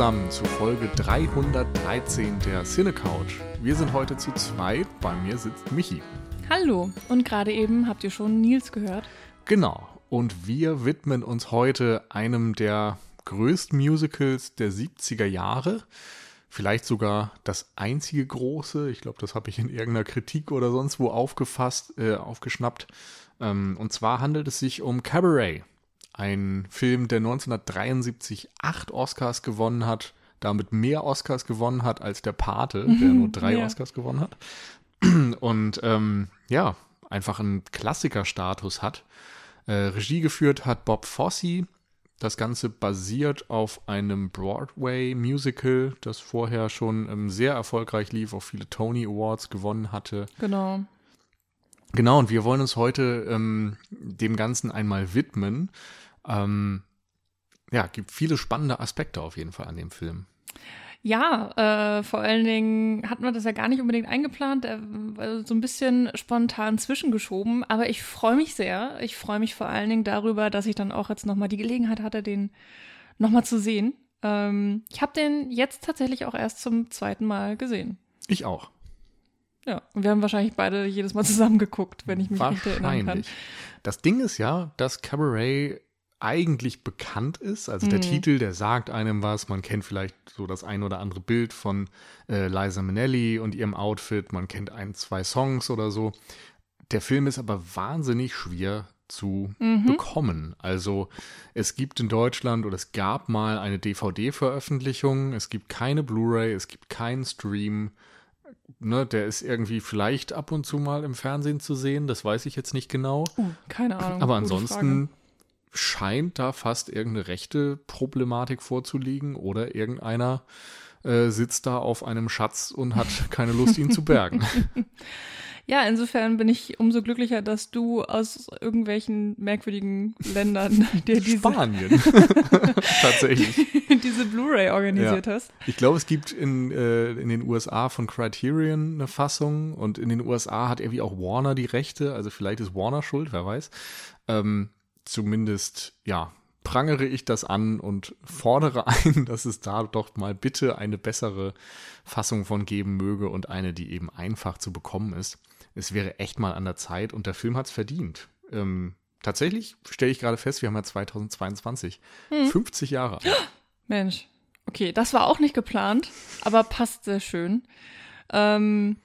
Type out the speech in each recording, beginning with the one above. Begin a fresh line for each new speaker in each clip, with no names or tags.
Zusammen zu Folge 313 der Cine Couch. Wir sind heute zu zweit. Bei mir sitzt Michi.
Hallo. Und gerade eben habt ihr schon Nils gehört.
Genau. Und wir widmen uns heute einem der größten Musicals der 70er Jahre. Vielleicht sogar das einzige große. Ich glaube, das habe ich in irgendeiner Kritik oder sonst wo aufgefasst, äh, aufgeschnappt. Ähm, und zwar handelt es sich um Cabaret. Ein Film, der 1973 acht Oscars gewonnen hat, damit mehr Oscars gewonnen hat als der Pate, der nur drei
Ja.
Oscars gewonnen hat. Und ähm, ja, einfach einen Klassikerstatus hat. Äh, Regie geführt hat Bob Fosse. Das Ganze basiert auf einem Broadway-Musical, das vorher schon ähm, sehr erfolgreich lief, auch viele Tony Awards gewonnen hatte.
Genau.
Genau, und wir wollen uns heute ähm, dem Ganzen einmal widmen. Ähm, ja, gibt viele spannende Aspekte auf jeden Fall an dem Film.
Ja, äh, vor allen Dingen hatten wir das ja gar nicht unbedingt eingeplant, äh, war so ein bisschen spontan zwischengeschoben, aber ich freue mich sehr. Ich freue mich vor allen Dingen darüber, dass ich dann auch jetzt nochmal die Gelegenheit hatte, den nochmal zu sehen. Ähm, ich habe den jetzt tatsächlich auch erst zum zweiten Mal gesehen.
Ich auch.
Ja, und wir haben wahrscheinlich beide jedes Mal zusammen geguckt, wenn ich mich recht erinnern kann.
Das Ding ist ja, dass Cabaret eigentlich bekannt ist. Also der
Mhm.
Titel, der sagt einem was. Man kennt vielleicht so das ein oder andere Bild von äh, Liza Minnelli und ihrem Outfit. Man kennt ein, zwei Songs oder so. Der Film ist aber wahnsinnig schwer zu
Mhm.
bekommen. Also es gibt in Deutschland oder es gab mal eine DVD-Veröffentlichung. Es gibt keine Blu-ray, es gibt keinen Stream. Ne, der ist irgendwie vielleicht ab und zu mal im Fernsehen zu sehen. Das weiß ich jetzt nicht genau.
Uh, keine Ahnung.
Aber ansonsten scheint da fast irgendeine rechte Problematik vorzuliegen oder irgendeiner äh, sitzt da auf einem Schatz und hat keine Lust, ihn zu bergen.
Ja, insofern bin ich umso glücklicher, dass du aus irgendwelchen merkwürdigen Ländern dir diese,
Spanien. Tatsächlich.
diese Blu-ray organisiert hast.
Ich glaube, es gibt in, äh, in den USA von Criterion eine Fassung und in den USA hat irgendwie auch Warner die Rechte. Also vielleicht ist Warner schuld, wer weiß. Ähm, zumindest, ja, prangere ich das an und fordere ein, dass es da doch mal bitte eine bessere Fassung von geben möge und eine, die eben einfach zu bekommen ist. Es wäre echt mal an der Zeit und der Film hat es verdient. Ähm, tatsächlich stelle ich gerade fest, wir haben ja 2022, 50 Jahre alt.
Mensch. Okay, das war auch nicht geplant, aber passt sehr schön. Ähm,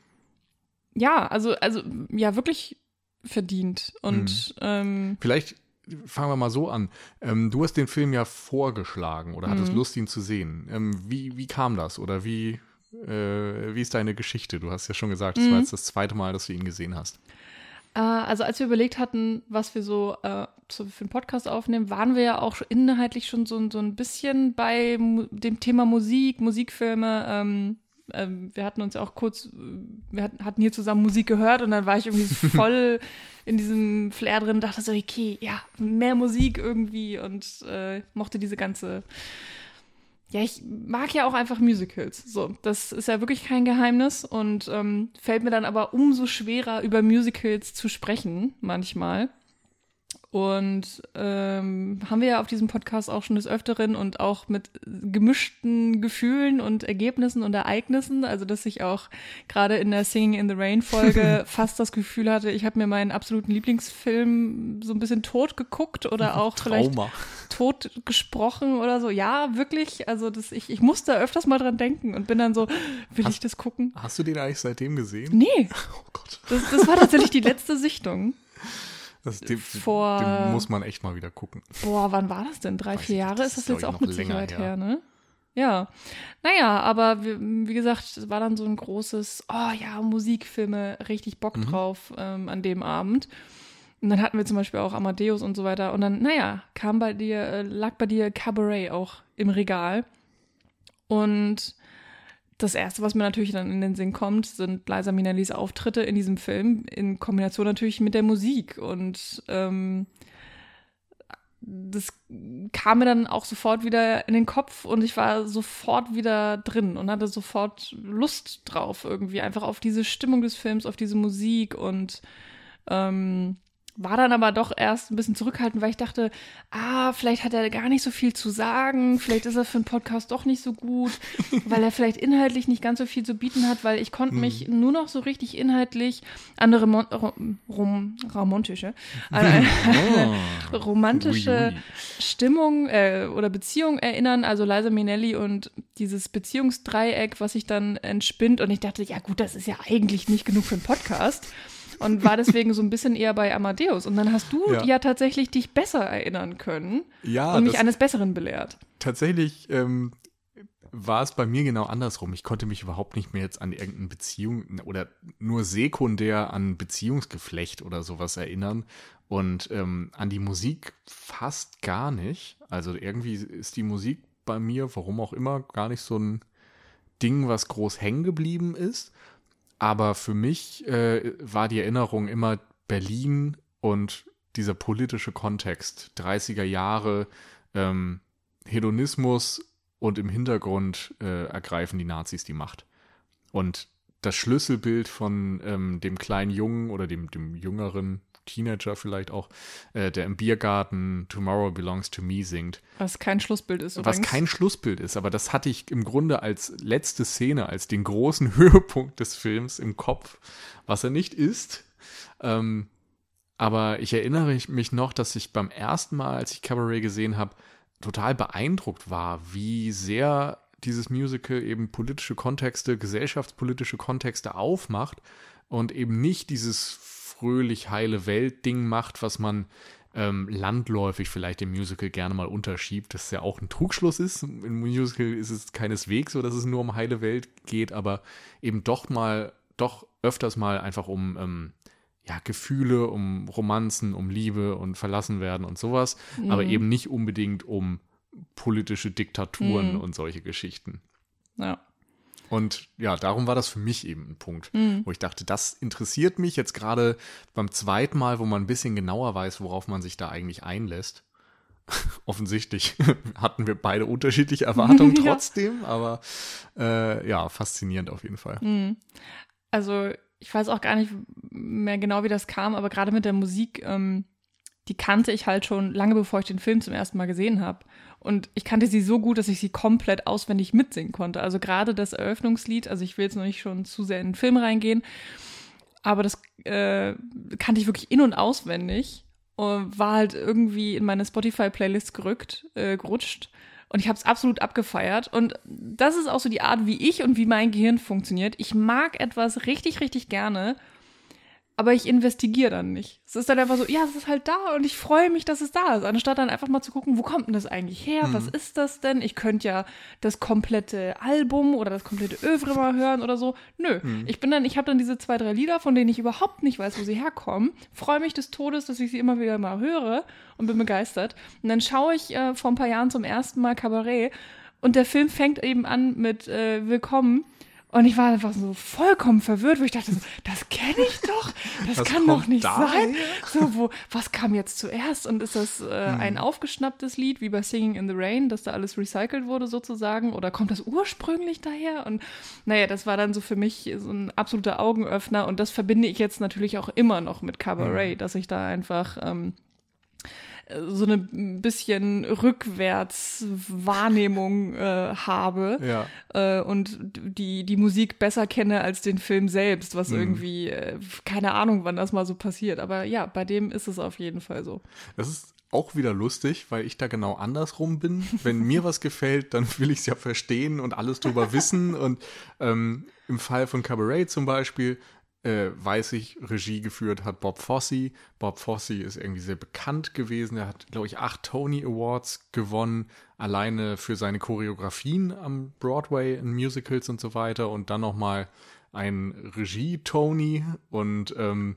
ja, also, also, ja, wirklich verdient. Und ähm,
Vielleicht fangen wir mal so an. Ähm, du hast den Film ja vorgeschlagen oder hattest
Mhm.
Lust, ihn zu sehen. Ähm, wie, wie kam das oder wie, äh, wie ist deine Geschichte? Du hast ja schon gesagt, das war
Mhm.
jetzt das zweite Mal, dass du ihn gesehen hast.
Äh, also als wir überlegt hatten, was wir so äh, für einen Podcast aufnehmen, waren wir ja auch inhaltlich schon so, so ein bisschen bei dem Thema Musik, Musikfilme. Ähm, ähm, wir hatten uns ja auch kurz, äh, wir hatten, hier zusammen Musik gehört und dann war ich irgendwie voll in diesem Flair drin, dachte so, okay, ja, mehr Musik irgendwie und äh, mochte diese ganze ja, ich mag ja auch einfach Musicals. So, das ist ja wirklich kein Geheimnis und ähm, fällt mir dann aber umso schwerer, über Musicals zu sprechen, manchmal. Und ähm, haben wir ja auf diesem Podcast auch schon des Öfteren und auch mit gemischten Gefühlen und Ergebnissen und Ereignissen. Also, dass ich auch gerade in der Singing in the Rain Folge fast das Gefühl hatte, ich habe mir meinen absoluten Lieblingsfilm so ein bisschen tot geguckt oder auch vielleicht
Trauma.
tot gesprochen oder so. Ja, wirklich. Also das, ich, ich musste öfters mal dran denken und bin dann so, will ich das gucken?
Hast du den eigentlich seitdem gesehen?
Nee,
Oh Gott.
das, das war tatsächlich die letzte Sichtung.
Das, den,
Vor-
den muss man echt mal wieder gucken.
Boah, wann war das denn? Drei,
Weiß
vier Jahre ist das jetzt auch mit Sicherheit
her.
her, ne? Ja. Naja, aber wie, wie gesagt, es war dann so ein großes, oh ja, Musikfilme, richtig Bock
Mhm.
drauf ähm, an dem Abend. Und dann hatten wir zum Beispiel auch Amadeus und so weiter. Und dann, naja, kam bei dir, äh, lag bei dir Cabaret auch im Regal. Und das erste, was mir natürlich dann in den Sinn kommt, sind Liza Minnellis Auftritte in diesem Film, in Kombination natürlich mit der Musik. Und ähm, das kam mir dann auch sofort wieder in den Kopf und ich war sofort wieder drin und hatte sofort Lust drauf, irgendwie einfach auf diese Stimmung des Films, auf diese Musik und ähm, war dann aber doch erst ein bisschen zurückhaltend, weil ich dachte, ah, vielleicht hat er gar nicht so viel zu sagen, vielleicht ist er für einen Podcast doch nicht so gut, weil er vielleicht inhaltlich nicht ganz so viel zu bieten hat, weil ich konnte mich hm. nur noch so richtig inhaltlich an eine Rom rom romantische, eine, oh. romantische ui, ui. Stimmung äh, oder Beziehung erinnern, also Liza Minnelli und dieses Beziehungsdreieck, was sich dann entspinnt und ich dachte, ja gut, das ist ja eigentlich nicht genug für einen Podcast und war deswegen so ein bisschen eher bei Amadeus. Und dann hast du ja, ja tatsächlich dich besser erinnern können
ja,
und mich eines Besseren belehrt.
Tatsächlich ähm, war es bei mir genau andersrum. Ich konnte mich überhaupt nicht mehr jetzt an irgendeine Beziehung oder nur sekundär an Beziehungsgeflecht oder sowas erinnern und ähm, an die Musik fast gar nicht. Also irgendwie ist die Musik bei mir, warum auch immer, gar nicht so ein Ding, was groß hängen geblieben ist. Aber für mich äh, war die Erinnerung immer Berlin und dieser politische Kontext, 30er Jahre, ähm, Hedonismus und im Hintergrund äh, ergreifen die Nazis die Macht. Und das Schlüsselbild von ähm, dem kleinen Jungen oder dem, dem jüngeren Teenager vielleicht auch, äh, der im Biergarten Tomorrow Belongs to Me singt.
Was kein Schlussbild ist.
Übrigens. Was kein Schlussbild ist, aber das hatte ich im Grunde als letzte Szene, als den großen Höhepunkt des Films im Kopf, was er nicht ist. Ähm, aber ich erinnere mich noch, dass ich beim ersten Mal, als ich Cabaret gesehen habe, total beeindruckt war, wie sehr dieses Musical eben politische Kontexte, gesellschaftspolitische Kontexte aufmacht und eben nicht dieses fröhlich heile Welt-Ding macht, was man ähm, landläufig vielleicht im Musical gerne mal unterschiebt, das ja auch ein Trugschluss ist. Im Musical ist es keineswegs so, dass es nur um heile Welt geht, aber eben doch mal, doch öfters mal einfach um ähm, ja, Gefühle, um Romanzen, um Liebe und verlassen werden und sowas, mhm. aber eben nicht unbedingt um politische Diktaturen mhm. und solche Geschichten.
Ja.
Und ja, darum war das für mich eben ein Punkt, mhm. wo ich dachte, das interessiert mich jetzt gerade beim zweiten Mal, wo man ein bisschen genauer weiß, worauf man sich da eigentlich einlässt. Offensichtlich hatten wir beide unterschiedliche Erwartungen trotzdem, ja. aber äh, ja, faszinierend auf jeden Fall.
Mhm. Also ich weiß auch gar nicht mehr genau, wie das kam, aber gerade mit der Musik, ähm, die kannte ich halt schon lange bevor ich den Film zum ersten Mal gesehen habe. Und ich kannte sie so gut, dass ich sie komplett auswendig mitsingen konnte. Also gerade das Eröffnungslied, also ich will jetzt noch nicht schon zu sehr in den Film reingehen, aber das äh, kannte ich wirklich in- und auswendig und war halt irgendwie in meine Spotify-Playlist gerückt, äh, gerutscht. Und ich habe es absolut abgefeiert. Und das ist auch so die Art, wie ich und wie mein Gehirn funktioniert. Ich mag etwas richtig, richtig gerne aber ich investigiere dann nicht. Es ist dann einfach so, ja, es ist halt da und ich freue mich, dass es da ist, anstatt dann einfach mal zu gucken, wo kommt denn das eigentlich her? Mhm. Was ist das denn? Ich könnte ja das komplette Album oder das komplette Övre mal hören oder so. Nö, mhm. ich bin dann, ich habe dann diese zwei, drei Lieder, von denen ich überhaupt nicht weiß, wo sie herkommen, freue mich des Todes, dass ich sie immer wieder mal höre und bin begeistert. Und dann schaue ich äh, vor ein paar Jahren zum ersten Mal Cabaret und der Film fängt eben an mit äh, Willkommen und ich war einfach so vollkommen verwirrt, wo ich dachte, so, das kenne ich doch, das, das kann doch nicht sein. So, wo, was kam jetzt zuerst? Und ist das äh, hm. ein aufgeschnapptes Lied, wie bei Singing in the Rain, dass da alles recycelt wurde sozusagen? Oder kommt das ursprünglich daher? Und naja, das war dann so für mich so ein absoluter Augenöffner. Und das verbinde ich jetzt natürlich auch immer noch mit Cabaret, hm. dass ich da einfach ähm, so eine bisschen Rückwärtswahrnehmung äh, habe
ja.
äh, und die, die Musik besser kenne als den Film selbst, was mhm. irgendwie, äh, keine Ahnung, wann das mal so passiert. Aber ja, bei dem ist es auf jeden Fall so.
Das ist auch wieder lustig, weil ich da genau andersrum bin. Wenn mir was gefällt, dann will ich es ja verstehen und alles drüber wissen. Und ähm, im Fall von Cabaret zum Beispiel äh, weiß ich, Regie geführt hat Bob Fosse. Bob Fosse ist irgendwie sehr bekannt gewesen. Er hat, glaube ich, acht Tony Awards gewonnen, alleine für seine Choreografien am Broadway in Musicals und so weiter. Und dann nochmal ein Regie-Tony und ähm,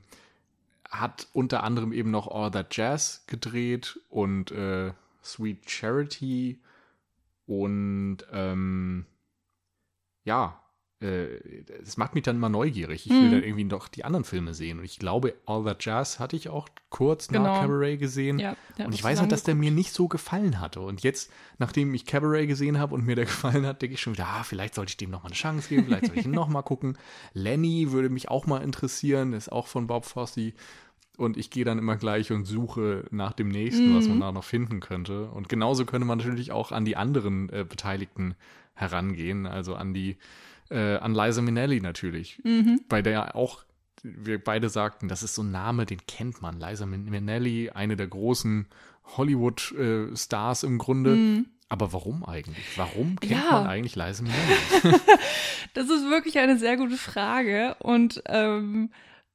hat unter anderem eben noch All That Jazz gedreht und äh, Sweet Charity und ähm, ja, äh, das macht mich dann immer neugierig. Ich will mhm. dann irgendwie doch die anderen Filme sehen. Und ich glaube, All That Jazz hatte ich auch kurz genau. nach Cabaret gesehen. Ja, und ich weiß halt, dass der mir nicht so gefallen hatte. Und jetzt, nachdem ich Cabaret gesehen habe und mir der gefallen hat, denke ich schon wieder, ah, vielleicht sollte ich dem noch mal eine Chance geben, vielleicht soll ich ihn noch mal gucken. Lenny würde mich auch mal interessieren, ist auch von Bob Fosse. und ich gehe dann immer gleich und suche nach dem nächsten, was man
Mhm.
da noch finden könnte. Und genauso könnte man natürlich auch an die anderen äh, Beteiligten herangehen, also an die äh, an Liza Minnelli natürlich,
Mhm.
bei der auch wir beide sagten, das ist so ein Name, den kennt man. Liza Min- Minnelli, eine der großen Hollywood-Stars im Grunde. Aber warum eigentlich? Warum kennt
Mhm. Ja.
man eigentlich Liza Minnelli?
Das ist wirklich eine sehr gute Frage und ähm,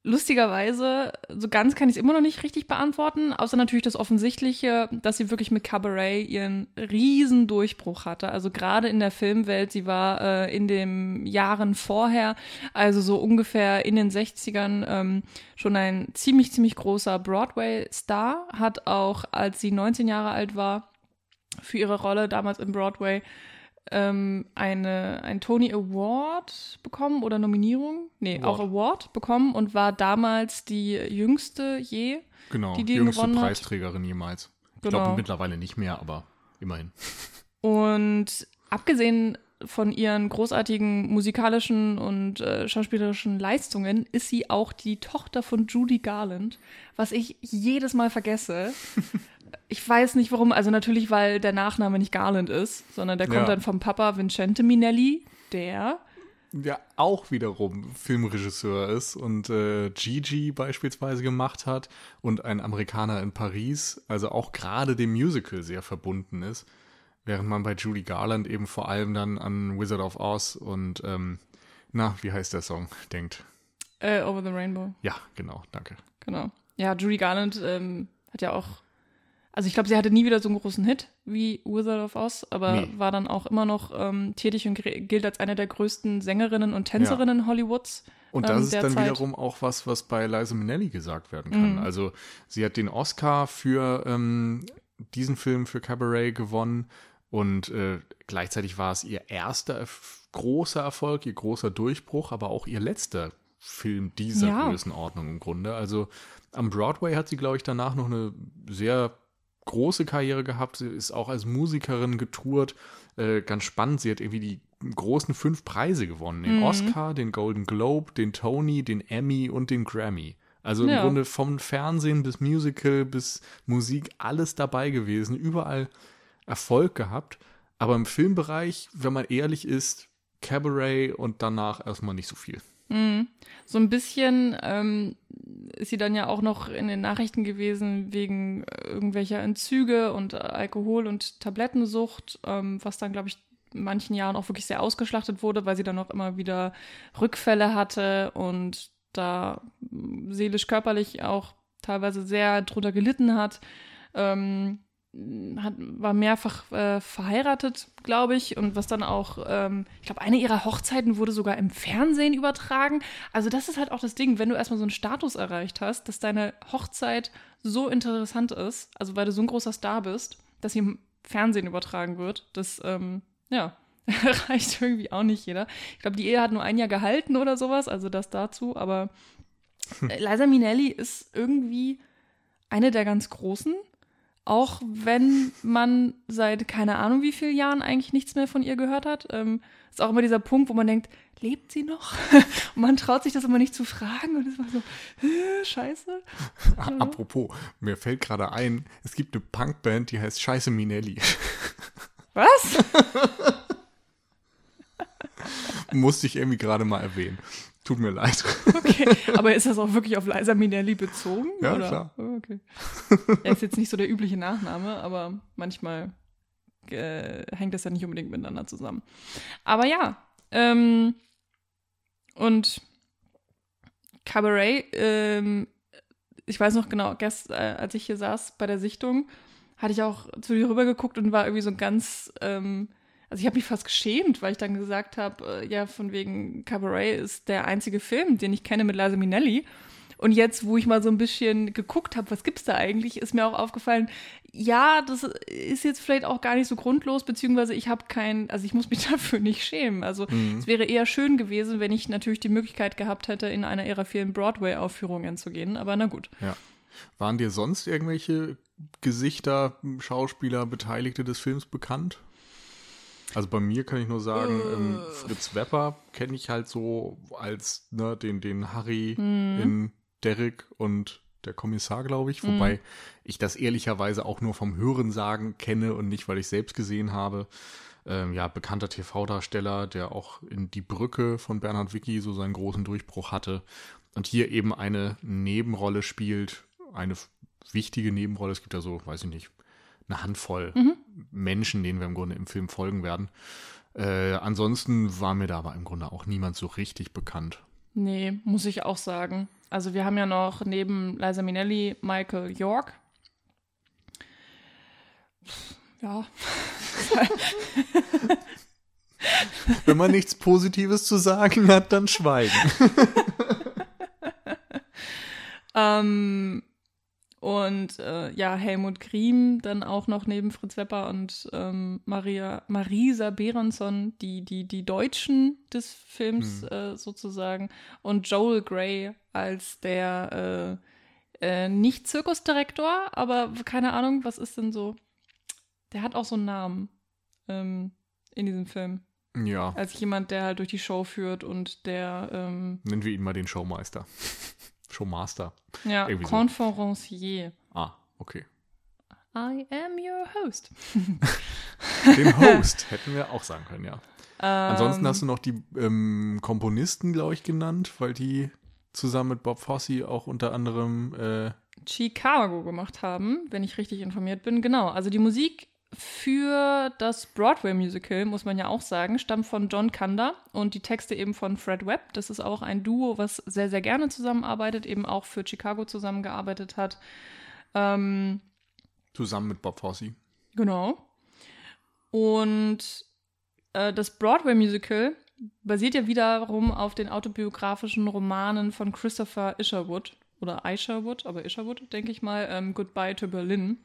lustigerweise, so ganz kann ich es immer noch nicht richtig beantworten, außer natürlich das Offensichtliche, dass sie wirklich mit Cabaret ihren riesen Durchbruch hatte. Also gerade in der Filmwelt, sie war äh, in den Jahren vorher, also so ungefähr in den 60ern, ähm, schon ein ziemlich, ziemlich großer Broadway-Star, hat auch, als sie 19 Jahre alt war, für ihre Rolle damals im Broadway ähm, eine, ein Tony Award bekommen oder Nominierung? Nee,
Award.
auch Award bekommen und war damals die jüngste je.
Genau,
Die
die, jüngste
gewonnen hat.
Preisträgerin jemals. Ich
Genau.
glaube mittlerweile nicht mehr, aber immerhin.
Und abgesehen von ihren großartigen musikalischen und äh, schauspielerischen Leistungen ist sie auch die Tochter von Judy Garland, was ich jedes Mal vergesse. Ich weiß nicht warum, also natürlich, weil der Nachname nicht Garland ist, sondern der kommt
Ja.
dann vom Papa Vincente Minelli, der
Der auch wiederum Filmregisseur ist und äh, Gigi beispielsweise gemacht hat und ein Amerikaner in Paris, also auch gerade dem Musical sehr verbunden ist. Während man bei Judy Garland eben vor allem dann an Wizard of Oz und, ähm, na, wie heißt der Song, denkt.
äh, Over the Rainbow.
Ja, genau, danke.
Genau. Ja, Judy Garland ähm, hat ja auch, also ich glaube, sie hatte nie wieder so einen großen Hit wie Wizard of Oz, aber
Nee.
war dann auch immer noch ähm, tätig und gilt als eine der größten Sängerinnen und Tänzerinnen Hollywoods.
Und
ähm,
das ist dann
derzeit.
wiederum auch was, was bei Liza Minnelli gesagt werden kann.
Mhm.
Also sie hat den Oscar für ähm, diesen Film für Cabaret gewonnen und äh, gleichzeitig war es ihr erster erf- großer Erfolg, ihr großer Durchbruch, aber auch ihr letzter Film dieser
Ja.
Größenordnung im Grunde. Also am Broadway hat sie, glaube ich, danach noch eine sehr große Karriere gehabt. Sie ist auch als Musikerin getourt. Äh, ganz spannend. Sie hat irgendwie die großen fünf Preise gewonnen. Den
Mhm.
Oscar, den Golden Globe, den Tony, den Emmy und den Grammy. Also im
Ja.
Grunde vom Fernsehen bis Musical bis Musik alles dabei gewesen. Überall Erfolg gehabt. Aber im Filmbereich, wenn man ehrlich ist, Cabaret und danach erstmal nicht so viel.
Mhm. So ein bisschen ähm, ist sie dann ja auch noch in den Nachrichten gewesen wegen irgendwelcher Entzüge und Alkohol- und Tablettensucht, ähm, was dann, glaube ich, in manchen Jahren auch wirklich sehr ausgeschlachtet wurde, weil sie dann auch immer wieder Rückfälle hatte und da seelisch-körperlich auch teilweise sehr drunter gelitten hat. Ähm, hat, war mehrfach äh, verheiratet, glaube ich, und was dann auch, ähm, ich glaube, eine ihrer Hochzeiten wurde sogar im Fernsehen übertragen. Also das ist halt auch das Ding, wenn du erstmal so einen Status erreicht hast, dass deine Hochzeit so interessant ist, also weil du so ein großer Star bist, dass sie im Fernsehen übertragen wird, das, ähm, ja, reicht irgendwie auch nicht jeder. Ich glaube, die Ehe hat nur ein Jahr gehalten oder sowas, also das dazu, aber äh, Liza Minnelli ist irgendwie eine der ganz großen. Auch wenn man seit keine Ahnung wie vielen Jahren eigentlich nichts mehr von ihr gehört hat. Ähm, ist auch immer dieser Punkt, wo man denkt, lebt sie noch? Und man traut sich das immer nicht zu fragen und ist immer so, scheiße.
Apropos, mir fällt gerade ein, es gibt eine Punkband, die heißt Scheiße Minelli.
Was?
Musste ich irgendwie gerade mal erwähnen. Tut mir leid.
Okay. Aber ist das auch wirklich auf Liza Minnelli bezogen?
Ja,
oder?
klar.
Oh, okay. Er ist jetzt nicht so der übliche Nachname, aber manchmal äh, hängt das ja nicht unbedingt miteinander zusammen. Aber ja, ähm, und Cabaret, ähm, ich weiß noch genau, gest, äh, als ich hier saß bei der Sichtung, hatte ich auch zu dir rüber geguckt und war irgendwie so ganz, ähm, also ich habe mich fast geschämt, weil ich dann gesagt habe, äh, ja, von wegen Cabaret ist der einzige Film, den ich kenne mit Liza Minnelli. Und jetzt, wo ich mal so ein bisschen geguckt habe, was gibt's da eigentlich, ist mir auch aufgefallen, ja, das ist jetzt vielleicht auch gar nicht so grundlos, beziehungsweise ich habe kein, also ich muss mich dafür nicht schämen. Also es wäre eher schön gewesen, wenn ich natürlich die Möglichkeit gehabt hätte, in einer ihrer vielen Broadway-Aufführungen zu gehen. Aber na gut.
Ja. Waren dir sonst irgendwelche Gesichter, Schauspieler, Beteiligte des Films bekannt? Also bei mir kann ich nur sagen, ähm, Fritz Wepper kenne ich halt so als ne, den, den Harry in Derrick und der Kommissar, glaube ich. Wobei ich das ehrlicherweise auch nur vom Hörensagen kenne und nicht, weil ich selbst gesehen habe. Ähm, ja, bekannter TV-Darsteller, der auch in Die Brücke von Bernhard Wicki so seinen großen Durchbruch hatte und hier eben eine Nebenrolle spielt, eine wichtige Nebenrolle. Es gibt ja so, weiß ich nicht, eine Handvoll Menschen, denen wir im Grunde im Film folgen werden. Äh, ansonsten war mir da aber im Grunde auch niemand so richtig bekannt.
Nee, muss ich auch sagen. Also wir haben ja noch neben Liza Minnelli Michael York. Ja,
Wenn man nichts Positives zu sagen hat, dann schweigen.
Ähm, und äh, ja, Helmut Griem dann auch noch neben Fritz Wepper und ähm, Maria, Marisa Berenson, die, die, die Deutschen des Films äh, sozusagen. Und Joel Grey als der äh, äh, nicht Zirkusdirektor, aber keine Ahnung, was ist denn so? Der hat auch so einen Namen ähm, in diesem Film.
Ja,
Als jemand, der halt durch die Show führt und der ähm,
nennen wir ihn mal den Showmeister. Showmaster.
ja,
Irgendwie so.
Conferencier.
Ah, okay.
I am your host.
Den Host hätten wir auch sagen können, ja.
Ähm,
Ansonsten hast du noch die ähm, Komponisten, glaube ich, genannt, weil die zusammen mit Bob Fosse auch unter anderem äh,
Chicago gemacht haben, wenn ich richtig informiert bin. Genau, also die Musik für das Broadway-Musical, muss man ja auch sagen, stammt von John Kander und die Texte eben von Fred Webb. Das ist auch ein Duo, was sehr, sehr gerne zusammenarbeitet, eben auch für Chicago zusammengearbeitet hat. Ähm,
zusammen mit Bob Fosse.
Genau. Und äh, das Broadway-Musical basiert ja wiederum auf den autobiografischen Romanen von Christopher Isherwood oder Isherwood, aber Isherwood, denke ich mal, ähm, Goodbye to Berlin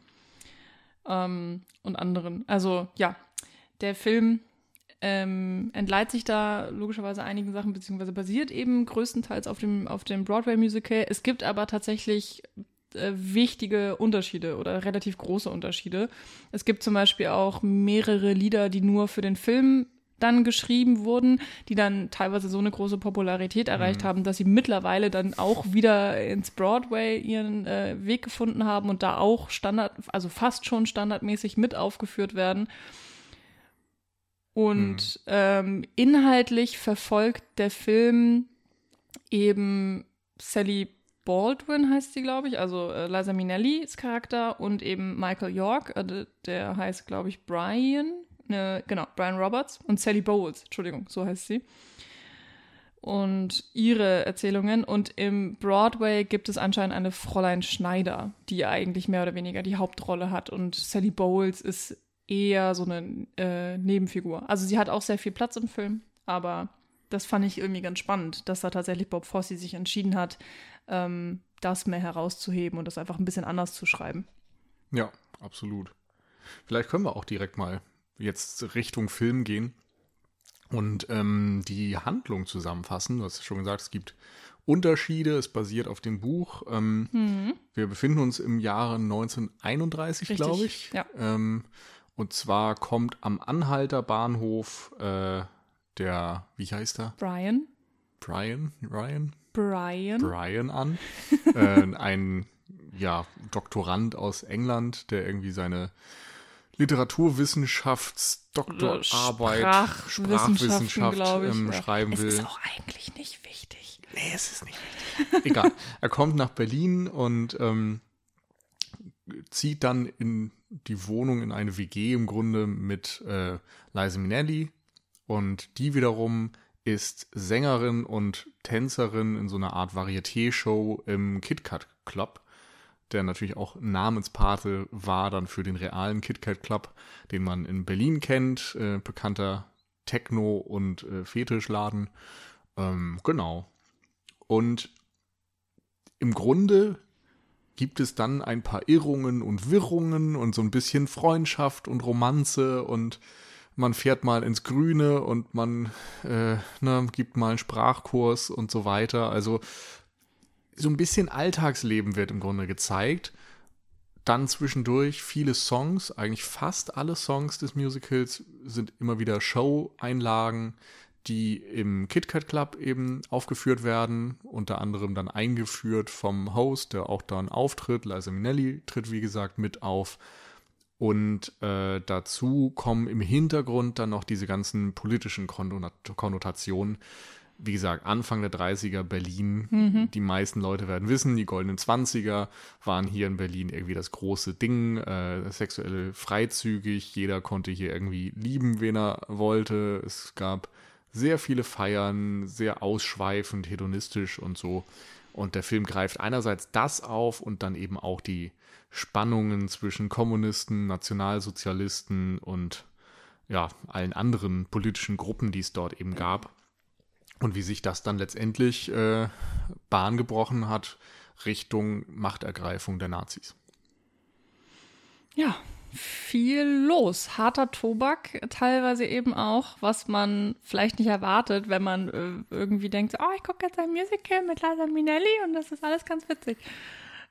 ähm, und anderen. Also ja, der Film ähm, entleiht sich da logischerweise einigen Sachen, beziehungsweise basiert eben größtenteils auf dem, auf dem Broadway-Musical. Es gibt aber tatsächlich äh, wichtige Unterschiede oder relativ große Unterschiede. Es gibt zum Beispiel auch mehrere Lieder, die nur für den Film dann geschrieben wurden, die dann teilweise so eine große Popularität erreicht haben, dass sie mittlerweile dann auch wieder ins Broadway ihren äh, Weg gefunden haben und da auch Standard, also fast schon standardmäßig mit aufgeführt werden. Und ähm, inhaltlich verfolgt der Film eben Sally Baldwin heißt sie, glaube ich, also äh, Liza Minnellis Charakter und eben Michael York, äh, der heißt, glaube ich, Brian, ne, genau, Brian Roberts und Sally Bowles, Entschuldigung, so heißt sie. Und ihre Erzählungen. Und im Broadway gibt es anscheinend eine Fräulein Schneider, die eigentlich mehr oder weniger die Hauptrolle hat. Und Sally Bowles ist eher so eine äh, Nebenfigur. Also sie hat auch sehr viel Platz im Film, aber das fand ich irgendwie ganz spannend, dass da tatsächlich Bob Fosse sich entschieden hat, ähm, das mehr herauszuheben und das einfach ein bisschen anders zu schreiben.
Ja, absolut. Vielleicht können wir auch direkt mal jetzt Richtung Film gehen und ähm, die Handlung zusammenfassen. Du hast ja schon gesagt, es gibt Unterschiede, es basiert auf dem Buch. Ähm, Wir befinden uns im Jahre 1931,
Richtig,
glaube ich.
ja.
Ähm, und zwar kommt am Anhalter Bahnhof äh, der, wie heißt er?
Brian?
Brian? Ryan?
Brian?
Brian an. äh, ein ja, Doktorand aus England, der irgendwie seine Literaturwissenschaftsdoktorarbeit,
Sprachwissenschaften, glaube ich.
ähm,
ja.
schreiben
es
will.
ist auch eigentlich nicht wichtig.
Nee, es ist nicht wichtig. Egal. Er kommt nach Berlin und ähm, zieht dann in die Wohnung in eine WG im Grunde mit äh, Liza Minnelli und die wiederum ist Sängerin und Tänzerin in so einer Art Varieté-Show im KitKat Club, der natürlich auch Namenspate war dann für den realen KitKat Club, den man in Berlin kennt, äh, bekannter Techno- und äh, Fetischladen. Ähm, genau. Und im Grunde gibt es dann ein paar Irrungen und Wirrungen und so ein bisschen Freundschaft und Romanze und man fährt mal ins Grüne und man äh, ne, gibt mal einen Sprachkurs und so weiter. Also so ein bisschen Alltagsleben wird im Grunde gezeigt. Dann zwischendurch viele Songs, eigentlich fast alle Songs des Musicals sind immer wieder Show-Einlagen, die im KitKat Club eben aufgeführt werden, unter anderem dann eingeführt vom Host, der auch dann auftritt. Liza Minnelli tritt, wie gesagt, mit auf. Und äh, dazu kommen im Hintergrund dann noch diese ganzen politischen Konnotationen. Wie gesagt, Anfang der 30er Berlin. Mhm. Die meisten Leute werden wissen, die goldenen 20er waren hier in Berlin irgendwie das große Ding. Äh, sexuell freizügig. Jeder konnte hier irgendwie lieben, wen er wollte. Es gab sehr viele Feiern, sehr ausschweifend, hedonistisch und so. Und der Film greift einerseits das auf und dann eben auch die Spannungen zwischen Kommunisten, Nationalsozialisten und ja, allen anderen politischen Gruppen, die es dort eben gab. Und wie sich das dann letztendlich äh, Bahn gebrochen hat Richtung Machtergreifung der Nazis.
Ja, viel los. Harter Tobak teilweise eben auch, was man vielleicht nicht erwartet, wenn man äh, irgendwie denkt, oh, ich gucke jetzt ein Musical mit Liza Minnelli und das ist alles ganz witzig.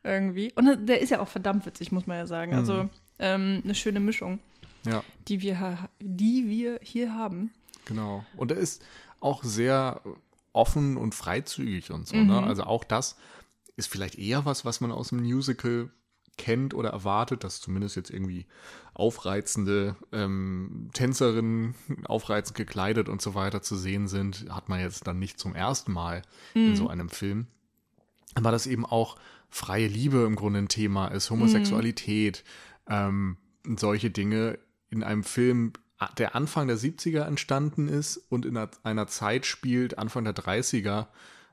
Irgendwie. Und der ist ja auch verdammt witzig, muss man ja sagen. Also mhm. ähm, eine schöne Mischung,
ja.
die, wir, die wir hier haben.
Genau. Und er ist auch sehr offen und freizügig und so. Ne? Mhm. Ne? Also auch das ist vielleicht eher was, was man aus dem Musical kennt oder erwartet, dass zumindest jetzt irgendwie aufreizende ähm, Tänzerinnen, aufreizend gekleidet und so weiter zu sehen sind, hat man jetzt dann nicht zum ersten Mal mhm. in so einem Film. Aber dass eben auch freie Liebe im Grunde ein Thema ist, Homosexualität, mhm. ähm, solche Dinge in einem Film, der Anfang der 70er entstanden ist und in einer, Zeit spielt, Anfang der 30er,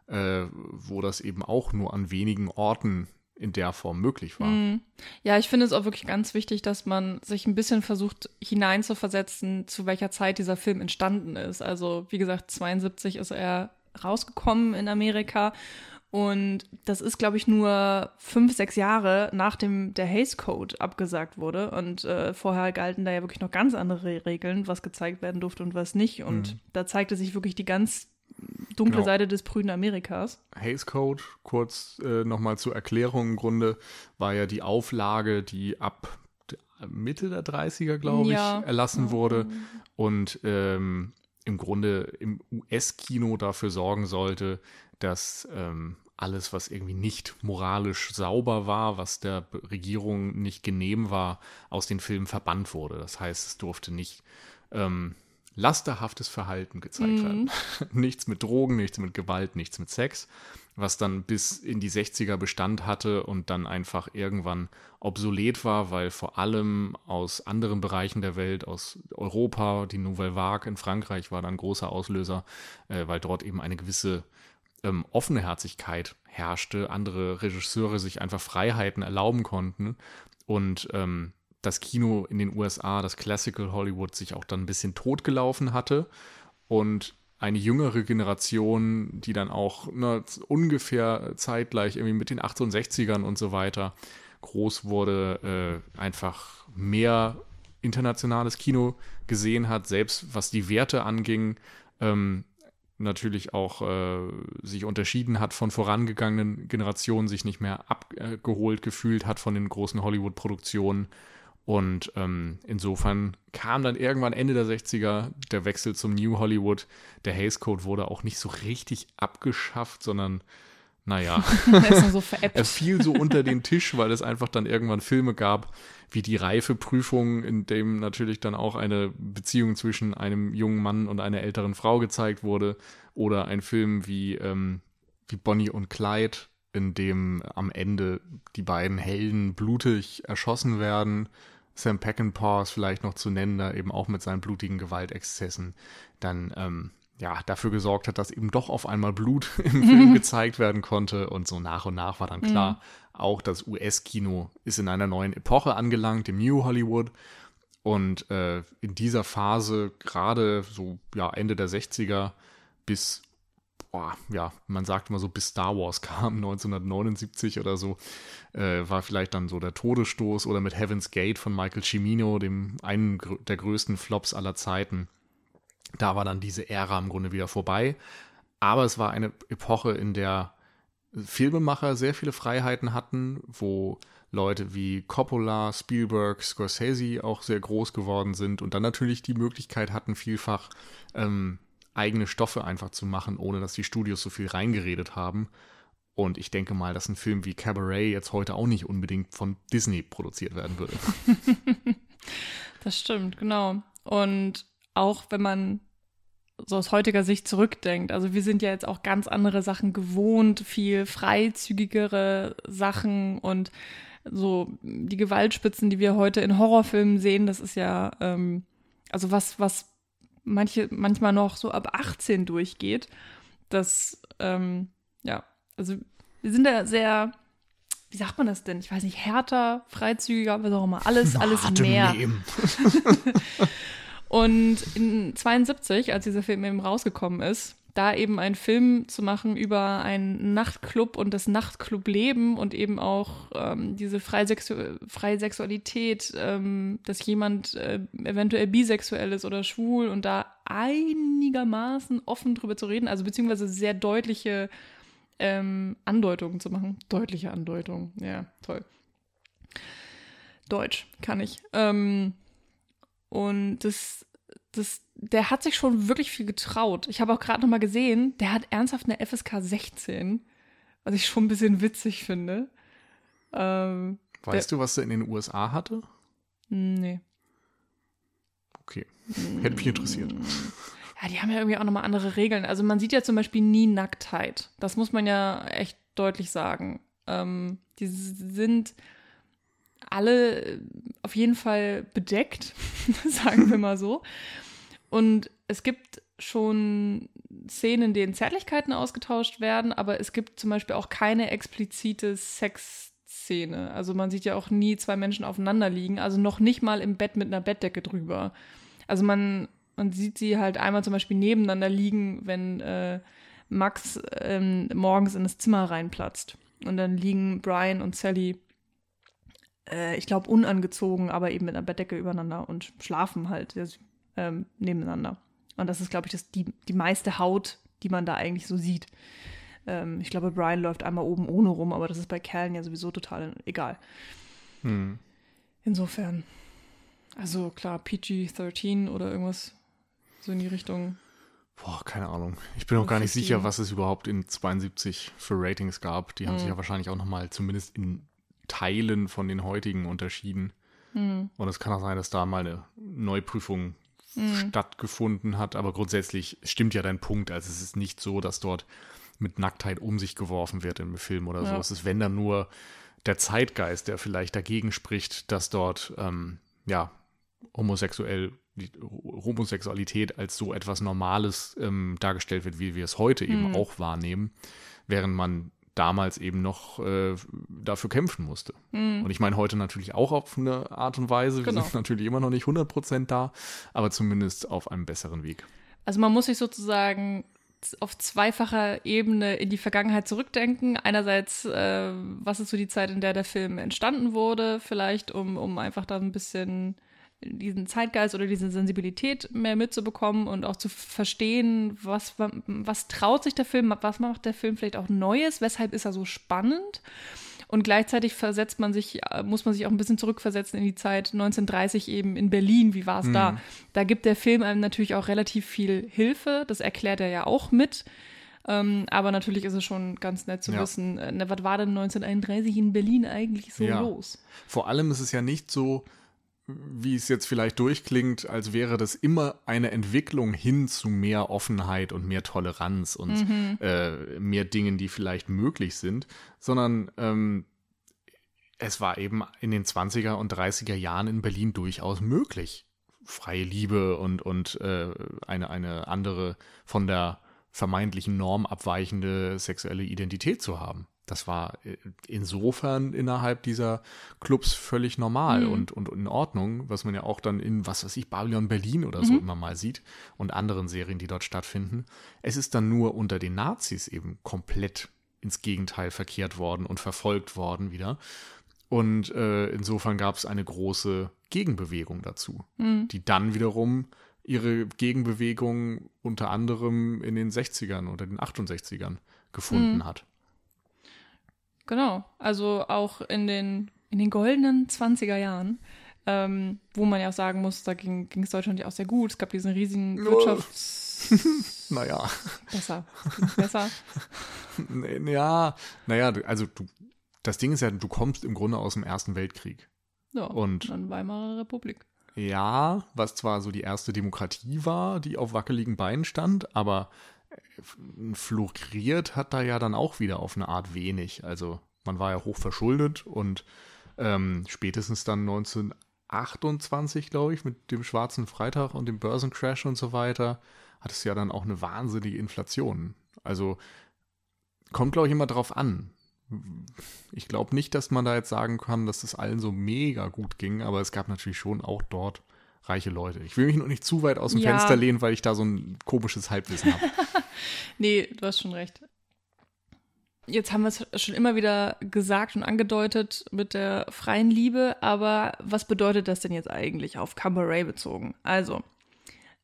äh, wo das eben auch nur an wenigen Orten in der Form möglich war. Mm.
Ja, ich finde es auch wirklich ganz wichtig, dass man sich ein bisschen versucht hineinzuversetzen, zu welcher Zeit dieser Film entstanden ist. Also wie gesagt, 72 ist er rausgekommen in Amerika und das ist, glaube ich, nur fünf, sechs Jahre nachdem der Hays Code abgesagt wurde. Und äh, vorher galten da ja wirklich noch ganz andere Regeln, was gezeigt werden durfte und was nicht. Und mhm. da zeigte sich wirklich die ganz dunkle genau. Seite des prüden Amerikas.
Hays Code, kurz äh, nochmal zur Erklärung im Grunde, war ja die Auflage, die ab Mitte der 30er, glaube ja. ich, erlassen wurde und ähm, im Grunde im US-Kino dafür sorgen sollte, dass ähm, alles, was irgendwie nicht moralisch sauber war, was der Regierung nicht genehm war, aus den Filmen verbannt wurde. Das heißt, es durfte nicht ähm, lasterhaftes Verhalten gezeigt mhm. werden. nichts mit Drogen, nichts mit Gewalt, nichts mit Sex, was dann bis in die 60er Bestand hatte und dann einfach irgendwann obsolet war, weil vor allem aus anderen Bereichen der Welt, aus Europa, die Nouvelle Vague in Frankreich war dann großer Auslöser, äh, weil dort eben eine gewisse ähm, offene Herzigkeit herrschte, andere Regisseure sich einfach Freiheiten erlauben konnten und ähm, das Kino in den USA, das Classical Hollywood, sich auch dann ein bisschen totgelaufen hatte und eine jüngere Generation, die dann auch ne, ungefähr zeitgleich irgendwie mit den 68ern und so weiter groß wurde, äh, einfach mehr internationales Kino gesehen hat, selbst was die Werte anging, ähm, natürlich auch äh, sich unterschieden hat von vorangegangenen Generationen, sich nicht mehr abgeholt gefühlt hat von den großen Hollywood-Produktionen. Und ähm, insofern kam dann irgendwann Ende der 60er der Wechsel zum New Hollywood. Der Hays Code wurde auch nicht so richtig abgeschafft, sondern naja,
so
er fiel so unter den Tisch, weil es einfach dann irgendwann Filme gab, wie die Reifeprüfung, in dem natürlich dann auch eine Beziehung zwischen einem jungen Mann und einer älteren Frau gezeigt wurde. Oder ein Film wie, ähm, wie Bonnie und Clyde, in dem am Ende die beiden Helden blutig erschossen werden Sam Peckinpah ist vielleicht noch zu nennen, da eben auch mit seinen blutigen Gewaltexzessen dann ähm, ja dafür gesorgt hat, dass eben doch auf einmal Blut im Film gezeigt werden konnte und so nach und nach war dann klar, mhm. Auch das US-Kino ist in einer neuen Epoche angelangt, im New Hollywood und äh, in dieser Phase gerade so ja Ende der 60er bis boah, ja, man sagt immer so, bis Star Wars kam, 1979 oder so, äh, war vielleicht dann so der Todesstoß oder mit Heaven's Gate von Michael Cimino, dem einen der größten Flops aller Zeiten. Da war dann diese Ära im Grunde wieder vorbei. Aber es war eine Epoche, in der Filmemacher sehr viele Freiheiten hatten, wo Leute wie Coppola, Spielberg, Scorsese auch sehr groß geworden sind und dann natürlich die Möglichkeit hatten, vielfach ähm, eigene Stoffe einfach zu machen, ohne dass die Studios so viel reingeredet haben. Und ich denke mal, dass ein Film wie Cabaret jetzt heute auch nicht unbedingt von Disney produziert werden würde.
das stimmt, genau. Und auch wenn man so aus heutiger Sicht zurückdenkt, also wir sind ja jetzt auch ganz andere Sachen gewohnt, viel freizügigere Sachen und so die Gewaltspitzen, die wir heute in Horrorfilmen sehen, das ist ja ähm, also was, was manche manchmal noch so ab 18 durchgeht. Das, ähm, ja, also wir sind da sehr, wie sagt man das denn? Ich weiß nicht, härter, freizügiger, was auch immer. Alles, alles Atem mehr. Und in 72, als dieser Film eben rausgekommen ist, da eben einen Film zu machen über einen Nachtclub und das Nachtclubleben und eben auch ähm, diese Freisexu Freisexualität, ähm, dass jemand äh, eventuell bisexuell ist oder schwul und da einigermaßen offen drüber zu reden, also beziehungsweise sehr deutliche ähm, Andeutungen zu machen. Deutliche Andeutungen, ja, toll. Deutsch kann ich. Ähm, und das das, der hat sich schon wirklich viel getraut. Ich habe auch gerade noch mal gesehen, der hat ernsthaft eine FSK 16, was ich schon ein bisschen witzig finde. Ähm,
weißt der, du, was er in den USA hatte?
Nee.
Okay. Hätte mich interessiert.
Ja, die haben ja irgendwie auch nochmal andere Regeln. Also man sieht ja zum Beispiel nie Nacktheit. Das muss man ja echt deutlich sagen. Ähm, die sind alle auf jeden Fall bedeckt, sagen wir mal so. Und es gibt schon Szenen, in denen Zärtlichkeiten ausgetauscht werden, aber es gibt zum Beispiel auch keine explizite Sexszene. Also man sieht ja auch nie zwei Menschen aufeinander liegen, also noch nicht mal im Bett mit einer Bettdecke drüber. Also man, man sieht sie halt einmal zum Beispiel nebeneinander liegen, wenn äh, Max ähm, morgens in das Zimmer reinplatzt. Und dann liegen Brian und Sally, äh, ich glaube, unangezogen, aber eben mit einer Bettdecke übereinander und schlafen halt. Ähm, nebeneinander. Und das ist, glaube ich, das, die, die meiste Haut, die man da eigentlich so sieht. Ähm, ich glaube, Brian läuft einmal oben ohne rum, aber das ist bei Kerlen ja sowieso total egal. Hm. Insofern. Also klar, PG-13 oder irgendwas so in die Richtung.
Boah, keine Ahnung. Ich bin auch gar nicht sicher, was es überhaupt in 72 für Ratings gab. Die haben mhm. sich ja wahrscheinlich auch nochmal zumindest in Teilen von den heutigen unterschieden. Mhm. Und es kann auch sein, dass da mal eine Neuprüfung mhm. stattgefunden hat. Aber grundsätzlich stimmt ja dein Punkt. Also es ist nicht so, dass dort mit Nacktheit um sich geworfen wird im Film oder ja. so. Es ist, wenn dann nur der Zeitgeist, der vielleicht dagegen spricht, dass dort ähm, ja homosexuell Homosexualität als so etwas Normales ähm, dargestellt wird, wie wir es heute eben mhm. auch wahrnehmen, während man damals eben noch äh, dafür kämpfen musste. Mhm. Und ich meine heute natürlich auch auf eine Art und Weise. Wir genau. sind natürlich immer noch nicht 100% da, aber zumindest auf einem besseren Weg.
Also man muss sich sozusagen auf zweifacher Ebene in die Vergangenheit zurückdenken. Einerseits, äh, was ist so die Zeit, in der der Film entstanden wurde, vielleicht, um, um einfach da ein bisschen diesen Zeitgeist oder diese Sensibilität mehr mitzubekommen und auch zu verstehen, was, was traut sich der Film, was macht der Film vielleicht auch Neues, weshalb ist er so spannend. Und gleichzeitig versetzt man sich, muss man sich auch ein bisschen zurückversetzen in die Zeit 1930 eben in Berlin. Wie war es mhm. da? Da gibt der Film einem natürlich auch relativ viel Hilfe. Das erklärt er ja auch mit. Ähm, aber natürlich ist es schon ganz nett zu ja. wissen, äh, was war denn 1931 in Berlin eigentlich so ja. los?
Vor allem ist es ja nicht so, wie es jetzt vielleicht durchklingt, als wäre das immer eine Entwicklung hin zu mehr Offenheit und mehr Toleranz und mhm. äh, mehr Dingen, die vielleicht möglich sind, sondern ähm, es war eben in den 20er und 30er Jahren in Berlin durchaus möglich, freie Liebe und, und äh, eine, eine andere von der vermeintlichen Norm abweichende sexuelle Identität zu haben das war äh, insofern innerhalb dieser Clubs völlig normal mhm. und, und in Ordnung, was man ja auch dann in, was weiß ich, Babylon Berlin oder so mhm. immer mal sieht und anderen Serien, die dort stattfinden. Es ist dann nur unter den Nazis eben komplett ins Gegenteil verkehrt worden und verfolgt worden wieder. Und äh, insofern gab es eine große Gegenbewegung dazu, mhm. die dann wiederum ihre Gegenbewegung unter anderem in den 60ern oder den 68ern gefunden mhm. hat.
Genau, also auch in den, in den goldenen 20er Jahren, ähm, wo man ja auch sagen muss, da ging es Deutschland ja auch sehr gut. Es gab diesen riesigen Wirtschafts...
naja.
Besser. Besser.
ja, naja, also du, das Ding ist ja, du kommst im Grunde aus dem Ersten Weltkrieg.
Ja,
Und-
dann Weimarer Republik.
Ja, was zwar so die erste Demokratie war, die auf wackeligen Beinen stand, aber floriert hat da ja dann auch wieder auf eine Art wenig. Also man war ja hoch verschuldet und ähm, spätestens dann 1928, glaube ich, mit dem Schwarzen Freitag und dem Börsencrash und so weiter, hat es ja dann auch eine wahnsinnige Inflation. Also kommt, glaube ich, immer drauf an. Ich glaube nicht, dass man da jetzt sagen kann, dass es allen so mega gut ging, aber es gab natürlich schon auch dort reiche Leute. Ich will mich noch nicht zu weit aus dem
Ja.
Fenster lehnen, weil ich da so ein komisches Halbwissen habe.
Nee, du hast schon recht. Jetzt haben wir es schon immer wieder gesagt und angedeutet mit der freien Liebe, aber was bedeutet das denn jetzt eigentlich auf Cumber bezogen? Also,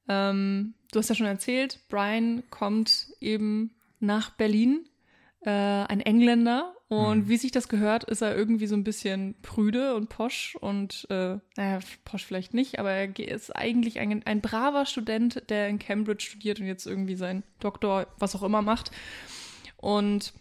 ähm, du hast ja schon erzählt, Brian kommt eben nach Berlin, äh, ein Engländer, und wie sich das gehört, ist er irgendwie so ein bisschen prüde und posch und, äh, naja, posch vielleicht nicht, aber er ist eigentlich ein, ein braver Student, der in Cambridge studiert und jetzt irgendwie seinen Doktor, was auch immer macht. Und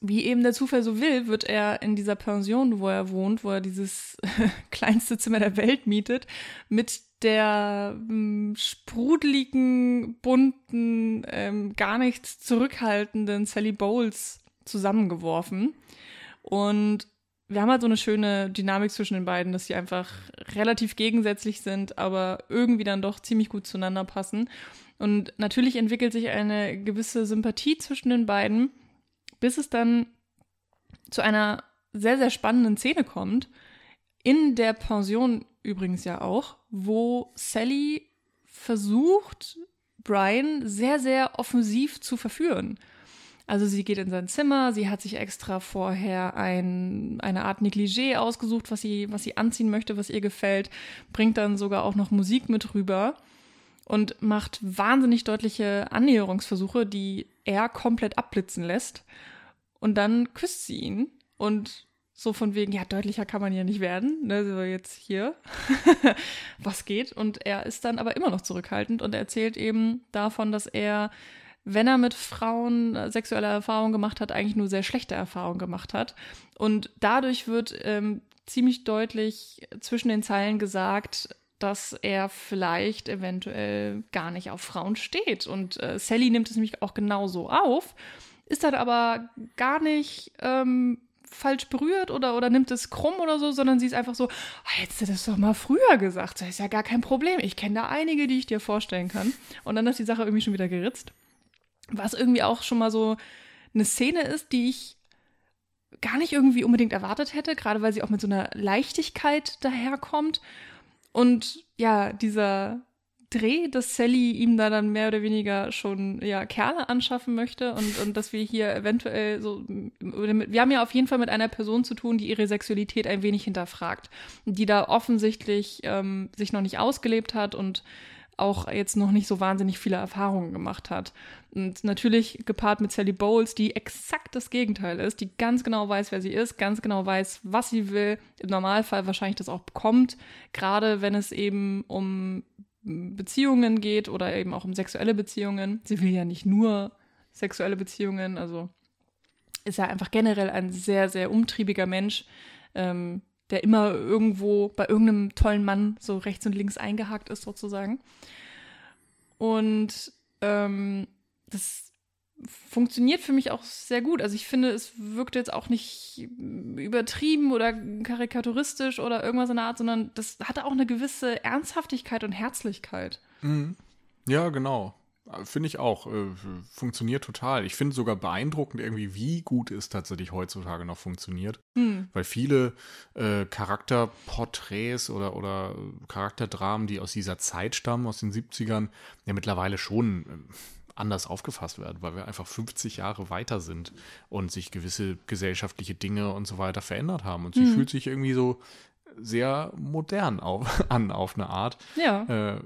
wie eben der Zufall so will, wird er in dieser Pension, wo er wohnt, wo er dieses kleinste Zimmer der Welt mietet, mit der ähm, sprudeligen, bunten, ähm, gar nichts zurückhaltenden Sally Bowles zusammengeworfen. Und wir haben halt so eine schöne Dynamik zwischen den beiden, dass sie einfach relativ gegensätzlich sind, aber irgendwie dann doch ziemlich gut zueinander passen. Und natürlich entwickelt sich eine gewisse Sympathie zwischen den beiden, bis es dann zu einer sehr, sehr spannenden Szene kommt. In der Pension übrigens ja auch, wo Sally versucht, Brian sehr, sehr offensiv zu verführen. Also sie geht in sein Zimmer, sie hat sich extra vorher ein, eine Art Negligé ausgesucht, was sie, was sie anziehen möchte, was ihr gefällt, bringt dann sogar auch noch Musik mit rüber und macht wahnsinnig deutliche Annäherungsversuche, die er komplett abblitzen lässt. Und dann küsst sie ihn und so von wegen, ja, deutlicher kann man ja nicht werden, ne, so jetzt hier, was geht. Und er ist dann aber immer noch zurückhaltend und erzählt eben davon, dass er, wenn er mit Frauen äh, sexuelle Erfahrungen gemacht hat, eigentlich nur sehr schlechte Erfahrungen gemacht hat. Und dadurch wird ähm, ziemlich deutlich zwischen den Zeilen gesagt, dass er vielleicht eventuell gar nicht auf Frauen steht. Und äh, Sally nimmt es nämlich auch genauso auf, ist dann aber gar nicht ähm, falsch berührt oder, oder nimmt es krumm oder so, sondern sie ist einfach so, ah, hättest du das doch mal früher gesagt, das ist ja gar kein Problem. Ich kenne da einige, die ich dir vorstellen kann. Und dann ist die Sache irgendwie schon wieder geritzt. Was irgendwie auch schon mal so eine Szene ist, die ich gar nicht irgendwie unbedingt erwartet hätte, gerade weil sie auch mit so einer Leichtigkeit daherkommt. Und ja, dieser Dreh, dass Sally ihm da dann mehr oder weniger schon ja Kerle anschaffen möchte und, und dass wir hier eventuell so wir haben ja auf jeden Fall mit einer Person zu tun, die ihre Sexualität ein wenig hinterfragt, die da offensichtlich ähm, sich noch nicht ausgelebt hat und auch jetzt noch nicht so wahnsinnig viele Erfahrungen gemacht hat. Und natürlich gepaart mit Sally Bowles, die exakt das Gegenteil ist, die ganz genau weiß, wer sie ist, ganz genau weiß, was sie will, im Normalfall wahrscheinlich das auch bekommt, gerade wenn es eben um Beziehungen geht oder eben auch um sexuelle Beziehungen. Sie will ja nicht nur sexuelle Beziehungen, also ist ja einfach generell ein sehr, sehr umtriebiger Mensch, ähm, der immer irgendwo bei irgendeinem tollen Mann so rechts und links eingehakt ist, sozusagen. Und ähm, das funktioniert für mich auch sehr gut. Also ich finde, es wirkt jetzt auch nicht übertrieben oder karikaturistisch oder irgendwas in der Art, sondern das hatte auch eine gewisse Ernsthaftigkeit und Herzlichkeit.
Mhm. Ja, genau. Finde ich auch. Äh, funktioniert total. Ich finde sogar beeindruckend irgendwie, wie gut es tatsächlich heutzutage noch funktioniert.
Hm.
Weil viele äh, Charakterporträts oder, oder Charakterdramen, die aus dieser Zeit stammen, aus den 70ern, ja mittlerweile schon äh, anders aufgefasst werden, weil wir einfach 50 Jahre weiter sind und sich gewisse gesellschaftliche Dinge und so weiter verändert haben. Und sie
Mhm.
fühlt sich irgendwie so sehr modern auf, an, auf eine Art.
Ja.
Äh,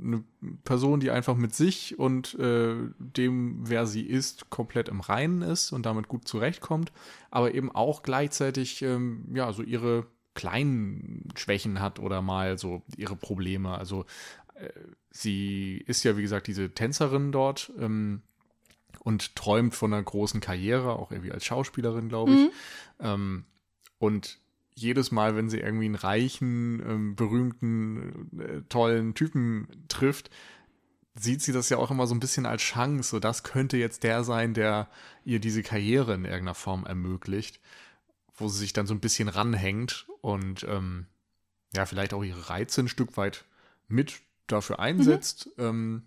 eine Person, die einfach mit sich und äh, dem, wer sie ist, komplett im Reinen ist und damit gut zurechtkommt, aber eben auch gleichzeitig ähm, ja so ihre kleinen Schwächen hat oder mal so ihre Probleme. Also sie ist ja, wie gesagt, diese Tänzerin dort ähm, und träumt von einer großen Karriere, auch irgendwie als Schauspielerin, glaube ich.
Mhm.
Ähm, und jedes Mal, wenn sie irgendwie einen reichen, ähm, berühmten, äh, tollen Typen trifft, sieht sie das ja auch immer so ein bisschen als Chance. So, das könnte jetzt der sein, der ihr diese Karriere in irgendeiner Form ermöglicht, wo sie sich dann so ein bisschen ranhängt und ähm, ja, vielleicht auch ihre Reize ein Stück weit mit dafür einsetzt. Ähm,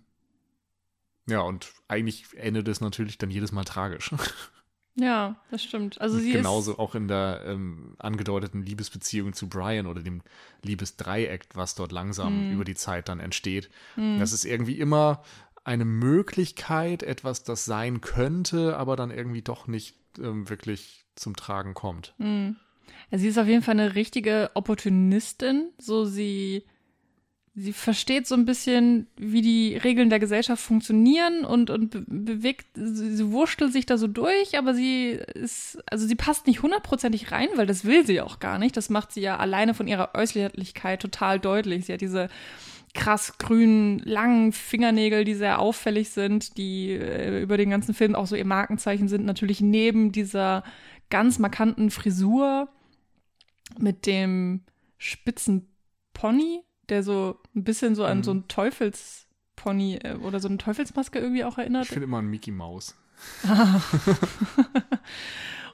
ja, und eigentlich endet es natürlich dann jedes Mal tragisch.
Ja, das stimmt. Also sie
Genauso
ist,
auch in der ähm, angedeuteten Liebesbeziehung zu Brian oder dem Liebesdreieck, was dort langsam
Mhm.
über die Zeit dann entsteht.
hm,
Das ist irgendwie immer eine Möglichkeit, etwas, das sein könnte, aber dann irgendwie doch nicht ähm, wirklich zum Tragen kommt.
Ja, sie ist auf jeden Fall eine richtige Opportunistin. So sie, sie versteht so ein bisschen, wie die Regeln der Gesellschaft funktionieren und, und be bewegt, sie, sie wurschtelt sich da so durch, aber sie ist, also sie passt nicht hundertprozentig rein, weil das will sie auch gar nicht. Das macht sie ja alleine von ihrer Äußerlichkeit total deutlich. Sie hat diese krass grünen, langen Fingernägel, die sehr auffällig sind, die äh, über den ganzen Film auch so ihr Markenzeichen sind. Natürlich neben dieser ganz markanten Frisur mit dem spitzen Pony, der so ein bisschen so an
Mhm.
so einen Teufelspony äh, oder so eine Teufelsmaske irgendwie auch
Ich
erinnert.
finde immer an Mickey Mouse.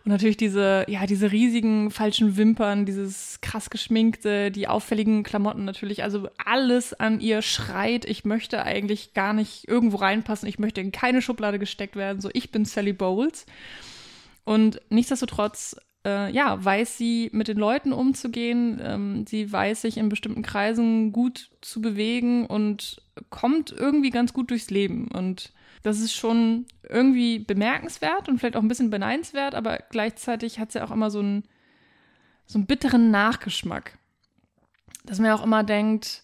Und natürlich diese, ja, diese riesigen falschen Wimpern, dieses krass geschminkte, die auffälligen Klamotten natürlich. Also alles an ihr schreit, ich möchte eigentlich gar nicht irgendwo reinpassen, ich möchte in keine Schublade gesteckt werden. So, ich bin Sally Bowles. Und nichtsdestotrotz, äh, ja, weiß sie mit den Leuten umzugehen. Ähm, sie weiß sich in bestimmten Kreisen gut zu bewegen und kommt irgendwie ganz gut durchs Leben. Und das ist schon irgendwie bemerkenswert und vielleicht auch ein bisschen beneidenswert, aber gleichzeitig hat sie auch immer so einen, so einen bitteren Nachgeschmack. Dass man ja auch immer denkt,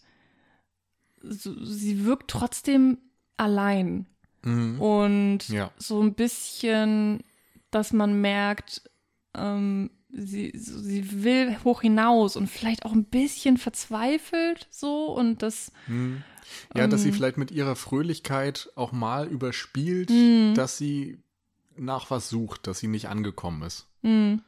so, sie wirkt trotzdem allein.
Mhm.
Und
Ja.
so ein bisschen, dass man merkt, ähm, sie, sie will hoch hinaus und vielleicht auch ein bisschen verzweifelt so und das
Mhm. Ja, dass sie
Ähm.
vielleicht mit ihrer Fröhlichkeit auch mal überspielt,
Mhm.
dass sie nach was sucht, dass sie nicht angekommen ist.
mh,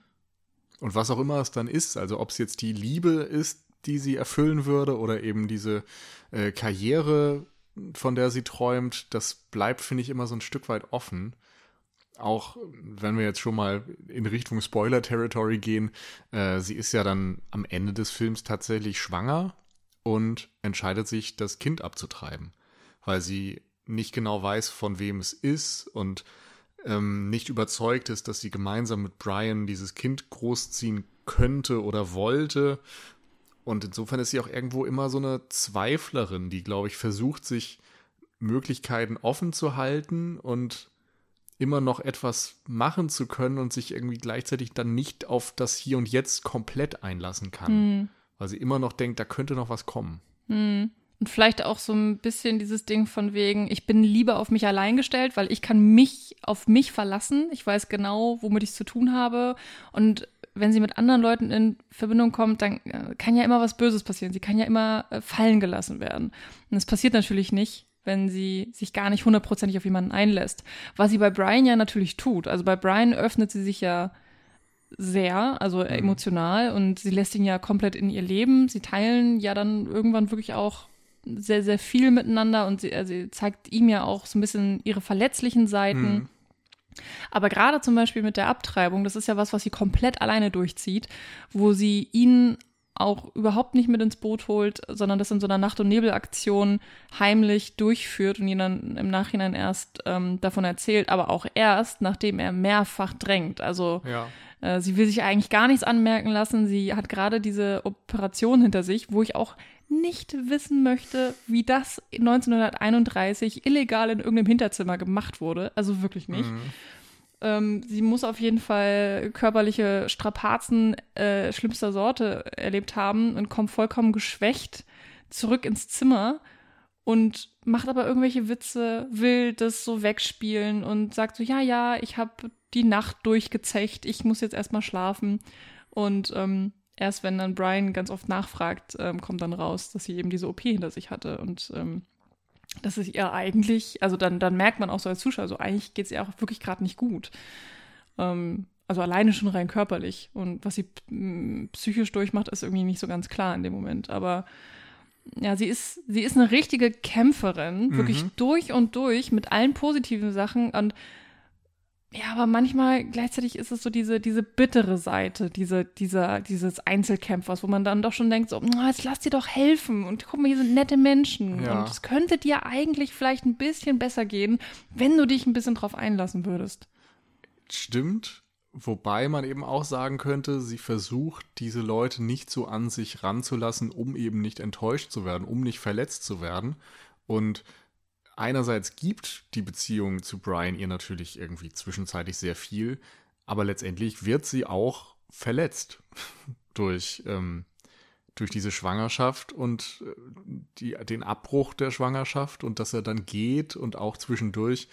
Und was auch immer es dann ist, also ob es jetzt die Liebe ist, die sie erfüllen würde oder eben diese äh, Karriere, von der sie träumt, das bleibt, finde ich, immer so ein Stück weit offen. Auch wenn wir jetzt schon mal in Richtung Spoiler-Territory gehen, äh, sie ist ja dann am Ende des Films tatsächlich schwanger und entscheidet sich, das Kind abzutreiben, weil sie nicht genau weiß, von wem es ist und ähm, nicht überzeugt ist, dass sie gemeinsam mit Brian dieses Kind großziehen könnte oder wollte. Und insofern ist sie auch irgendwo immer so eine Zweiflerin, die, glaube ich, versucht, sich Möglichkeiten offen zu halten und immer noch etwas machen zu können und sich irgendwie gleichzeitig dann nicht auf das Hier und Jetzt komplett einlassen kann.
mh,
Weil sie immer noch denkt, da könnte noch was kommen.
mh. Und vielleicht auch so ein bisschen dieses Ding von wegen, ich bin lieber auf mich allein gestellt, weil ich kann mich auf mich verlassen. Ich weiß genau, womit ich es zu tun habe. Und wenn sie mit anderen Leuten in Verbindung kommt, dann äh, kann ja immer was Böses passieren. Sie kann ja immer äh, fallen gelassen werden. Und das passiert natürlich nicht, wenn sie sich gar nicht hundertprozentig auf jemanden einlässt. Was sie bei Brian ja natürlich tut. Also bei Brian öffnet sie sich ja sehr, also emotional und sie lässt ihn ja komplett in ihr Leben. Sie teilen ja dann irgendwann wirklich auch sehr, sehr viel miteinander und sie, also sie zeigt ihm ja auch so ein bisschen ihre verletzlichen Seiten.
Mhm.
Aber gerade zum Beispiel mit der Abtreibung, das ist ja was, was sie komplett alleine durchzieht, wo sie ihn auch überhaupt nicht mit ins Boot holt, sondern das in so einer Nacht- und Nebelaktion heimlich durchführt und ihn dann im Nachhinein erst ähm, davon erzählt, aber auch erst, nachdem er mehrfach drängt. Also
Ja.
äh, sie will sich eigentlich gar nichts anmerken lassen. Sie hat gerade diese Operation hinter sich, wo ich auch nicht wissen möchte, wie das 1931 illegal in irgendeinem Hinterzimmer gemacht wurde. Also wirklich nicht.
Mhm.
Ähm, sie muss auf jeden Fall körperliche Strapazen äh, schlimmster Sorte erlebt haben und kommt vollkommen geschwächt zurück ins Zimmer und macht aber irgendwelche Witze, will das so wegspielen und sagt so, ja, ja, ich habe die Nacht durchgezecht, ich muss jetzt erstmal schlafen. Und ähm, erst wenn dann Brian ganz oft nachfragt, ähm, kommt dann raus, dass sie eben diese OP hinter sich hatte. Und ähm, das ist ihr eigentlich, also dann, dann merkt man auch so als Zuschauer, so eigentlich geht es ihr auch wirklich gerade nicht gut. Ähm, also alleine schon rein körperlich. Und was sie psychisch durchmacht, ist irgendwie nicht so ganz klar in dem Moment. Aber ja, sie ist, sie ist eine richtige Kämpferin, mhm. wirklich durch und durch mit allen positiven Sachen. Und ja, aber manchmal gleichzeitig ist es so diese, diese bittere Seite, diese, dieser, dieses Einzelkämpfers, wo man dann doch schon denkt, so, jetzt lass dir doch helfen und guck mal, hier sind nette Menschen. Ja. Und es könnte dir eigentlich vielleicht ein bisschen besser gehen, wenn du dich ein bisschen drauf einlassen würdest.
Stimmt. Wobei man eben auch sagen könnte, sie versucht, diese Leute nicht so an sich ranzulassen, um eben nicht enttäuscht zu werden, um nicht verletzt zu werden. Und einerseits gibt die Beziehung zu Brian ihr natürlich irgendwie zwischenzeitlich sehr viel, aber letztendlich wird sie auch verletzt durch, ähm, durch diese Schwangerschaft und äh, die, den Abbruch der Schwangerschaft und dass er dann geht und auch zwischendurch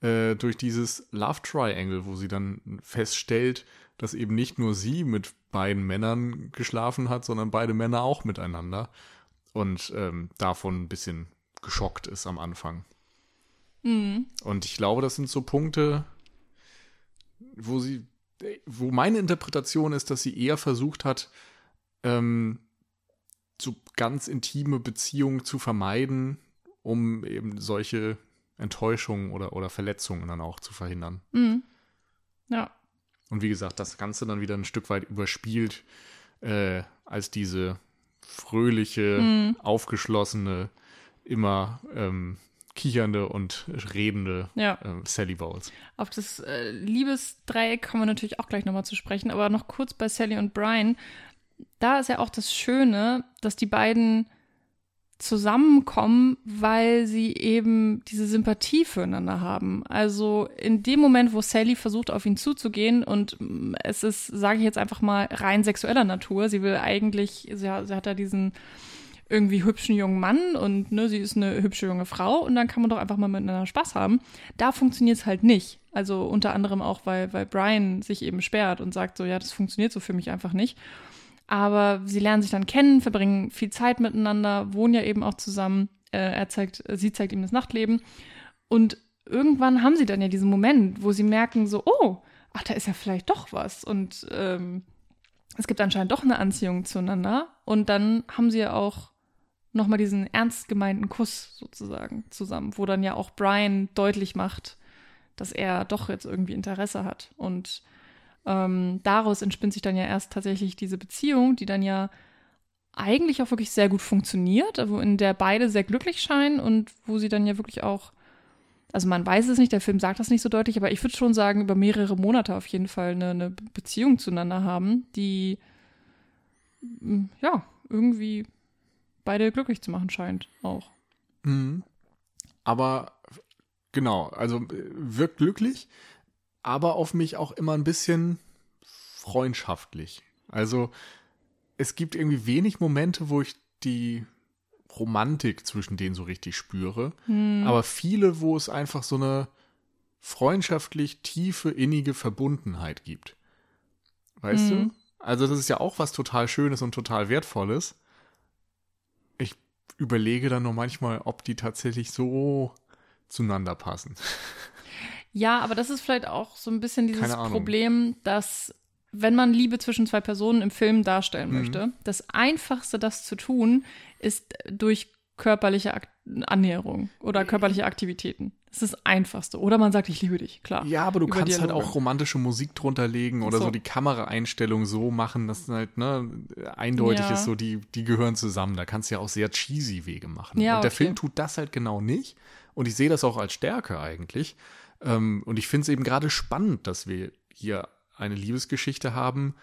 äh, durch dieses Love Triangle, wo sie dann feststellt, dass eben nicht nur sie mit beiden Männern geschlafen hat, sondern beide Männer auch miteinander. Und ähm, davon ein bisschen geschockt ist am Anfang. Mhm. Und ich glaube, das sind so Punkte, wo sie, wo meine Interpretation ist, dass sie eher versucht hat, ähm, so ganz intime Beziehungen zu vermeiden, um eben solche Enttäuschungen oder, oder Verletzungen dann auch zu verhindern.
Mhm. Ja.
Und wie gesagt, das Ganze dann wieder ein Stück weit überspielt äh, als diese fröhliche, mhm. aufgeschlossene, immer ähm, kichernde und redende ja. äh, Sally Bowles.
Auf das äh, Liebesdreieck kommen wir natürlich auch gleich nochmal zu sprechen, aber noch kurz bei Sally und Brian. Da ist ja auch das Schöne, dass die beiden zusammenkommen, weil sie eben diese Sympathie füreinander haben. Also in dem Moment, wo Sally versucht, auf ihn zuzugehen und mm, es ist, sage ich jetzt einfach mal, rein sexueller Natur. Sie will eigentlich, sie hat, sie hat ja diesen irgendwie hübschen jungen Mann und ne, sie ist eine hübsche junge Frau und dann kann man doch einfach mal miteinander Spaß haben. Da funktioniert es halt nicht. Also unter anderem auch, weil, weil Brian sich eben sperrt und sagt so, ja, das funktioniert so für mich einfach nicht. Aber sie lernen sich dann kennen, verbringen viel Zeit miteinander, wohnen ja eben auch zusammen. Äh, er zeigt, sie zeigt ihm das Nachtleben. Und irgendwann haben sie dann ja diesen Moment, wo sie merken, so, oh, ach, da ist ja vielleicht doch was. Und ähm, es gibt anscheinend doch eine Anziehung zueinander. Und dann haben sie ja auch nochmal diesen ernst gemeinten Kuss sozusagen zusammen, wo dann ja auch Brian deutlich macht, dass er doch jetzt irgendwie Interesse hat. Und ähm, daraus entspinnt sich dann ja erst tatsächlich diese Beziehung, die dann ja eigentlich auch wirklich sehr gut funktioniert, also in der beide sehr glücklich scheinen und wo sie dann ja wirklich auch, also man weiß es nicht, der Film sagt das nicht so deutlich, aber ich würde schon sagen, über mehrere Monate auf jeden Fall eine, eine Beziehung zueinander haben, die ja irgendwie beide glücklich zu machen scheint auch.
Mhm. Aber genau, also äh, wirkt glücklich, aber auf mich auch immer ein bisschen freundschaftlich. Also es gibt irgendwie wenig Momente, wo ich die Romantik zwischen denen so richtig spüre, hm. aber viele, wo es einfach so eine freundschaftlich tiefe, innige Verbundenheit gibt. Weißt hm. du? Also das ist ja auch was total Schönes und total Wertvolles. Überlege dann nur manchmal, ob die tatsächlich so zueinander passen.
Ja, aber das ist vielleicht auch so ein bisschen dieses Problem, dass wenn man Liebe zwischen zwei Personen im Film darstellen mhm. möchte, das Einfachste, das zu tun, ist durch körperliche Ak Annäherung oder körperliche Aktivitäten. Das ist das Einfachste. Oder man sagt, ich liebe dich, klar.
Ja, aber du kannst Dialoge. halt auch romantische Musik drunter legen oder so, so die Kameraeinstellung so machen, dass halt ne, eindeutig ja. ist, so die, die gehören zusammen. Da kannst du ja auch sehr cheesy Wege machen. Ja, Und der okay. Film tut das halt genau nicht. Und ich sehe das auch als Stärke eigentlich. Ähm, und ich finde es eben gerade spannend, dass wir hier eine Liebesgeschichte haben,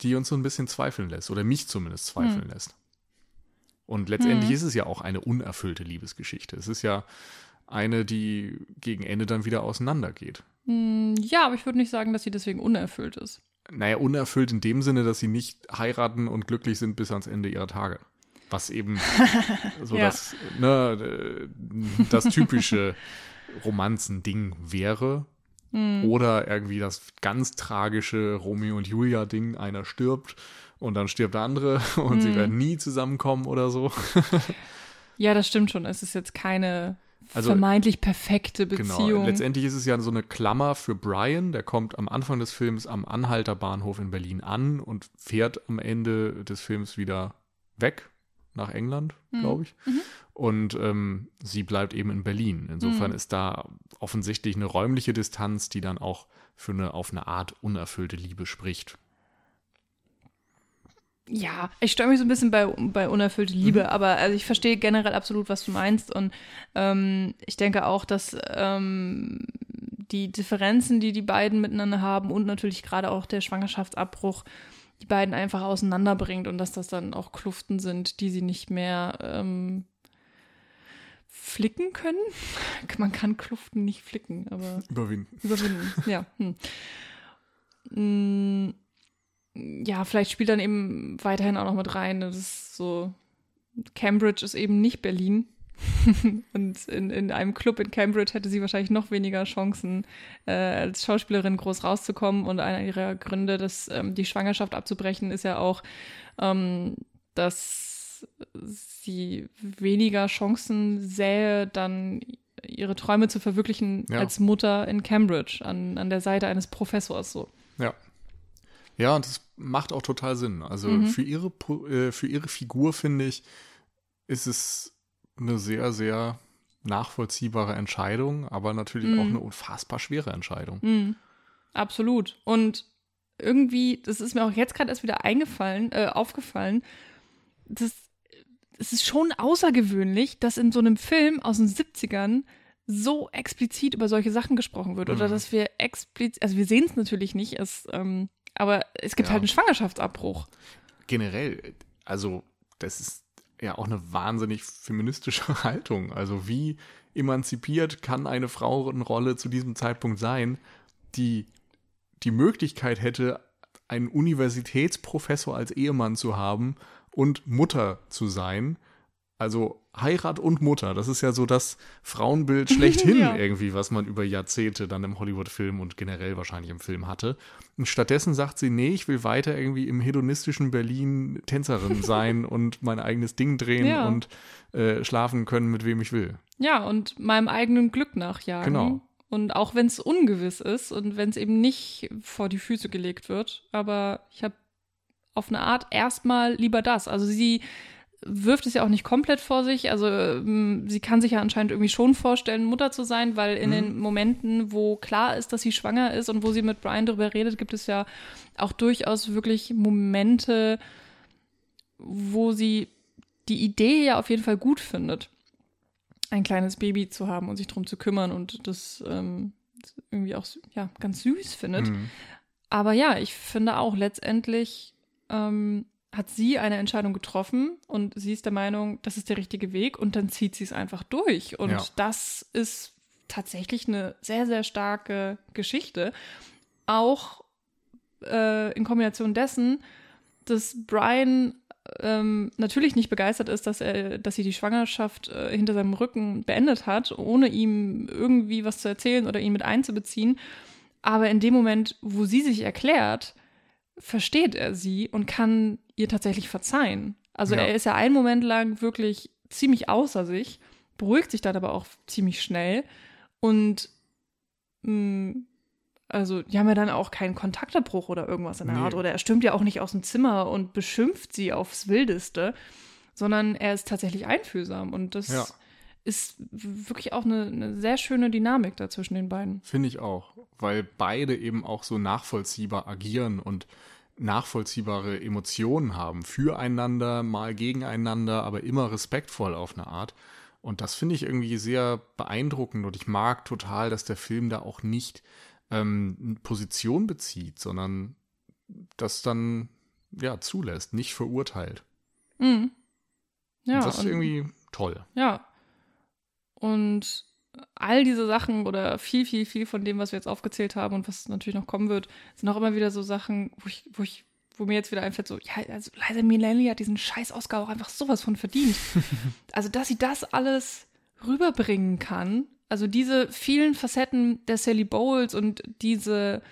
die uns so ein bisschen zweifeln lässt, oder mich zumindest zweifeln hm. lässt. Und letztendlich hm. ist es ja auch eine unerfüllte Liebesgeschichte. Es ist ja eine, die gegen Ende dann wieder auseinandergeht.
Hm, ja, aber ich würde nicht sagen, dass sie deswegen unerfüllt ist.
Naja, unerfüllt in dem Sinne, dass sie nicht heiraten und glücklich sind bis ans Ende ihrer Tage. Was eben so ja. das, ne, das typische Romanzen-Ding wäre. Mhm. Oder irgendwie das ganz tragische Romeo und Julia-Ding, einer stirbt und dann stirbt der andere und sie
Mhm.
werden nie zusammenkommen oder so.
Ja, das stimmt schon. Es ist jetzt keine
Also-
vermeintlich perfekte
Genau.
Beziehung.
Letztendlich ist es ja so eine Klammer für Brian. Der kommt am Anfang des Films am Anhalter Bahnhof in Berlin an und fährt am Ende des Films wieder weg nach England,
Mhm.
glaube ich.
Mhm.
Und ähm, sie bleibt eben in Berlin. Insofern
Mhm.
ist da offensichtlich eine räumliche Distanz, die dann auch für eine auf eine Art unerfüllte Liebe spricht.
Ja, ich störe mich so ein bisschen bei, bei unerfüllte Liebe,
Mhm.
aber also ich verstehe generell absolut, was du meinst. Und ähm, ich denke auch, dass ähm, die Differenzen, die die beiden miteinander haben und natürlich gerade auch der Schwangerschaftsabbruch, die beiden einfach auseinanderbringt und dass das dann auch Kluften sind, die sie nicht mehr ähm, flicken können. Man kann Kluften nicht flicken, aber
Überwinden.
überwinden. ja. Hm. Ja, vielleicht spielt dann eben weiterhin auch noch mit rein. Das ist so, Cambridge ist eben nicht Berlin. Und in, in einem Club in Cambridge hätte sie wahrscheinlich noch weniger Chancen, äh, als Schauspielerin groß rauszukommen. Und einer ihrer Gründe, das, ähm, die Schwangerschaft abzubrechen, ist ja auch, ähm, dass sie weniger Chancen sähe, dann ihre Träume zu verwirklichen
Ja.
als Mutter in Cambridge, an, an der Seite eines Professors so.
Ja. Ja, und das macht auch total Sinn. Also
Mhm.
für, ihre, äh, für ihre Figur, finde ich, ist es eine sehr, sehr nachvollziehbare Entscheidung, aber natürlich auch
Mhm.
eine unfassbar schwere Entscheidung.
Mhm. Absolut. Und irgendwie, das ist mir auch jetzt gerade erst wieder eingefallen, äh, aufgefallen, das, es ist schon außergewöhnlich, dass in so einem Film aus den 70ern so explizit über solche Sachen gesprochen wird. Oder
Mhm.
dass wir explizit, also wir sehen es natürlich nicht, es, ähm, aber es gibt
Ja.
halt einen Schwangerschaftsabbruch.
Generell, also das ist ja auch eine wahnsinnig feministische Haltung. Also wie emanzipiert kann eine Frauenrolle zu diesem Zeitpunkt sein, die die Möglichkeit hätte, einen Universitätsprofessor als Ehemann zu haben und Mutter zu sein. Also Heirat und Mutter, das ist ja so das Frauenbild schlechthin
Ja.
irgendwie, was man über Jahrzehnte dann im Hollywood-Film und generell wahrscheinlich im Film hatte. Und stattdessen sagt sie, nee, ich will weiter irgendwie im hedonistischen Berlin Tänzerin sein und mein eigenes Ding drehen
Ja.
und äh, schlafen können, mit wem ich will.
Ja, und meinem eigenen Glück nachjagen.
Genau.
Und auch wenn es ungewiss ist und wenn es eben nicht vor die Füße gelegt wird, aber ich habe auf eine Art erstmal lieber das. Also sie wirft es ja auch nicht komplett vor sich. Also ähm, sie kann sich ja anscheinend irgendwie schon vorstellen, Mutter zu sein, weil in
Mhm.
den Momenten, wo klar ist, dass sie schwanger ist und wo sie mit Brian darüber redet, gibt es ja auch durchaus wirklich Momente, wo sie die Idee ja auf jeden Fall gut findet, ein kleines Baby zu haben und sich darum zu kümmern und das ähm, irgendwie auch ja, ganz süß findet.
Mhm.
Aber ja, ich finde auch letztendlich ähm, hat sie eine Entscheidung getroffen und sie ist der Meinung, das ist der richtige Weg und dann zieht sie es einfach durch. Und
Ja.
das ist tatsächlich eine sehr, sehr starke Geschichte. Auch äh, in Kombination dessen, dass Brian ähm, natürlich nicht begeistert ist, dass er, dass sie die Schwangerschaft äh, hinter seinem Rücken beendet hat, ohne ihm irgendwie was zu erzählen oder ihn mit einzubeziehen. Aber in dem Moment, wo sie sich erklärt, versteht er sie und kann ihr tatsächlich verzeihen. Also
Ja.
er ist ja einen Moment lang wirklich ziemlich außer sich, beruhigt sich dann aber auch ziemlich schnell und mh, also die haben ja dann auch keinen Kontaktabbruch oder irgendwas in der
Nee.
Art. Oder er stürmt ja auch nicht aus dem Zimmer und beschimpft sie aufs Wildeste, sondern er ist tatsächlich einfühlsam. Und das
Ja.
Ist wirklich auch eine, eine sehr schöne Dynamik da zwischen den beiden.
Finde ich auch, weil beide eben auch so nachvollziehbar agieren und nachvollziehbare Emotionen haben füreinander, mal gegeneinander, aber immer respektvoll auf eine Art. Und das finde ich irgendwie sehr beeindruckend und ich mag total, dass der Film da auch nicht ähm, Position bezieht, sondern das dann ja zulässt, nicht verurteilt.
Mhm. Ja,
und das ist irgendwie toll.
Ja. Und all diese Sachen oder viel, viel, viel von dem, was wir jetzt aufgezählt haben und was natürlich noch kommen wird, sind auch immer wieder so Sachen, wo ich, wo ich, wo mir jetzt wieder einfällt, so, ja, also Liza Minnelli hat diesen scheiß Oscar auch einfach sowas von verdient. also, dass sie das alles rüberbringen kann, also diese vielen Facetten der Sally Bowles und diese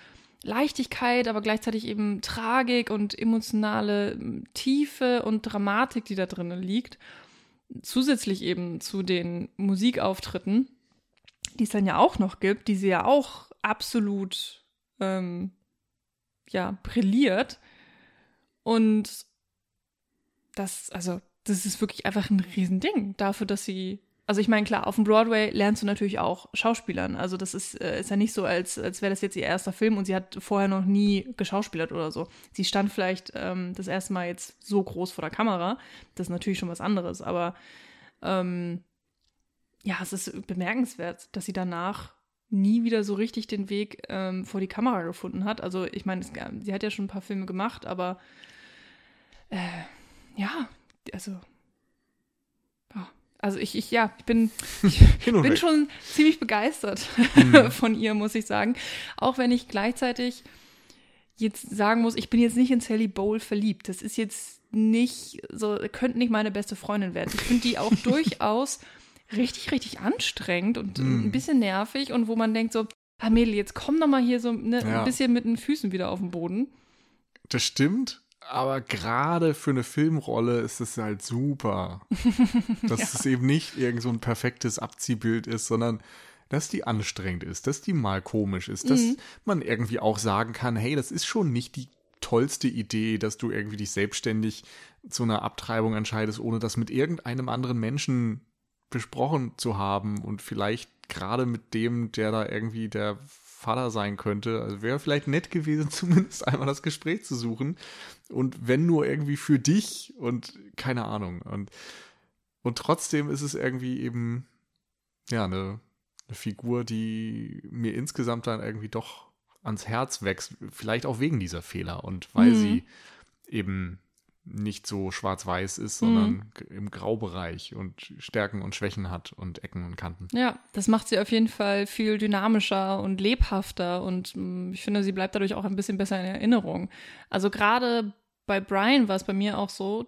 Leichtigkeit, aber gleichzeitig eben Tragik und emotionale Tiefe und Dramatik, die da drin liegt. Zusätzlich eben zu den Musikauftritten, die es dann ja auch noch gibt, die sie ja auch absolut ähm, ja, brilliert. Und das, also, das ist wirklich einfach ein Riesending dafür, dass sie also ich meine, klar, auf dem Broadway lernst du natürlich auch Schauspielern. Also das ist, äh, ist ja nicht so, als, als wäre das jetzt ihr erster Film und sie hat vorher noch nie geschauspielert oder so. Sie stand vielleicht ähm, das erste Mal jetzt so groß vor der Kamera. Das ist natürlich schon was anderes, aber ähm, ja, es ist bemerkenswert, dass sie danach nie wieder so richtig den Weg ähm, vor die Kamera gefunden hat. Also ich meine, sie hat ja schon ein paar Filme gemacht, aber äh, ja, also also ich, ich ja, ich bin, ich bin schon ziemlich begeistert mhm. von ihr, muss ich sagen. Auch wenn ich gleichzeitig jetzt sagen muss, ich bin jetzt nicht in Sally Bowl verliebt. Das ist jetzt nicht so, könnte nicht meine beste Freundin werden. Ich finde die auch durchaus richtig, richtig anstrengend und mm. ein bisschen nervig und wo man denkt so, ah Mädel, jetzt komm doch mal hier so ne, ja. ein bisschen mit den Füßen wieder auf den Boden.
Das stimmt aber gerade für eine Filmrolle ist es halt super, dass ja. es eben nicht irgend so ein perfektes Abziehbild ist, sondern dass die anstrengend ist, dass die mal komisch ist, dass mhm. man irgendwie auch sagen kann, hey, das ist schon nicht die tollste Idee, dass du irgendwie dich selbstständig zu einer Abtreibung entscheidest, ohne das mit irgendeinem anderen Menschen besprochen zu haben und vielleicht gerade mit dem, der da irgendwie der Vater sein könnte. Also wäre vielleicht nett gewesen, zumindest einmal das Gespräch zu suchen. Und wenn nur irgendwie für dich und keine Ahnung. Und, und trotzdem ist es irgendwie eben, ja, eine, eine Figur, die mir insgesamt dann irgendwie doch ans Herz wächst. Vielleicht auch wegen dieser Fehler und weil mhm. sie eben nicht so schwarz-weiß ist, sondern mhm. im Graubereich und Stärken und Schwächen hat und Ecken und Kanten.
Ja, das macht sie auf jeden Fall viel dynamischer und lebhafter und mm, ich finde, sie bleibt dadurch auch ein bisschen besser in Erinnerung. Also gerade bei Brian war es bei mir auch so,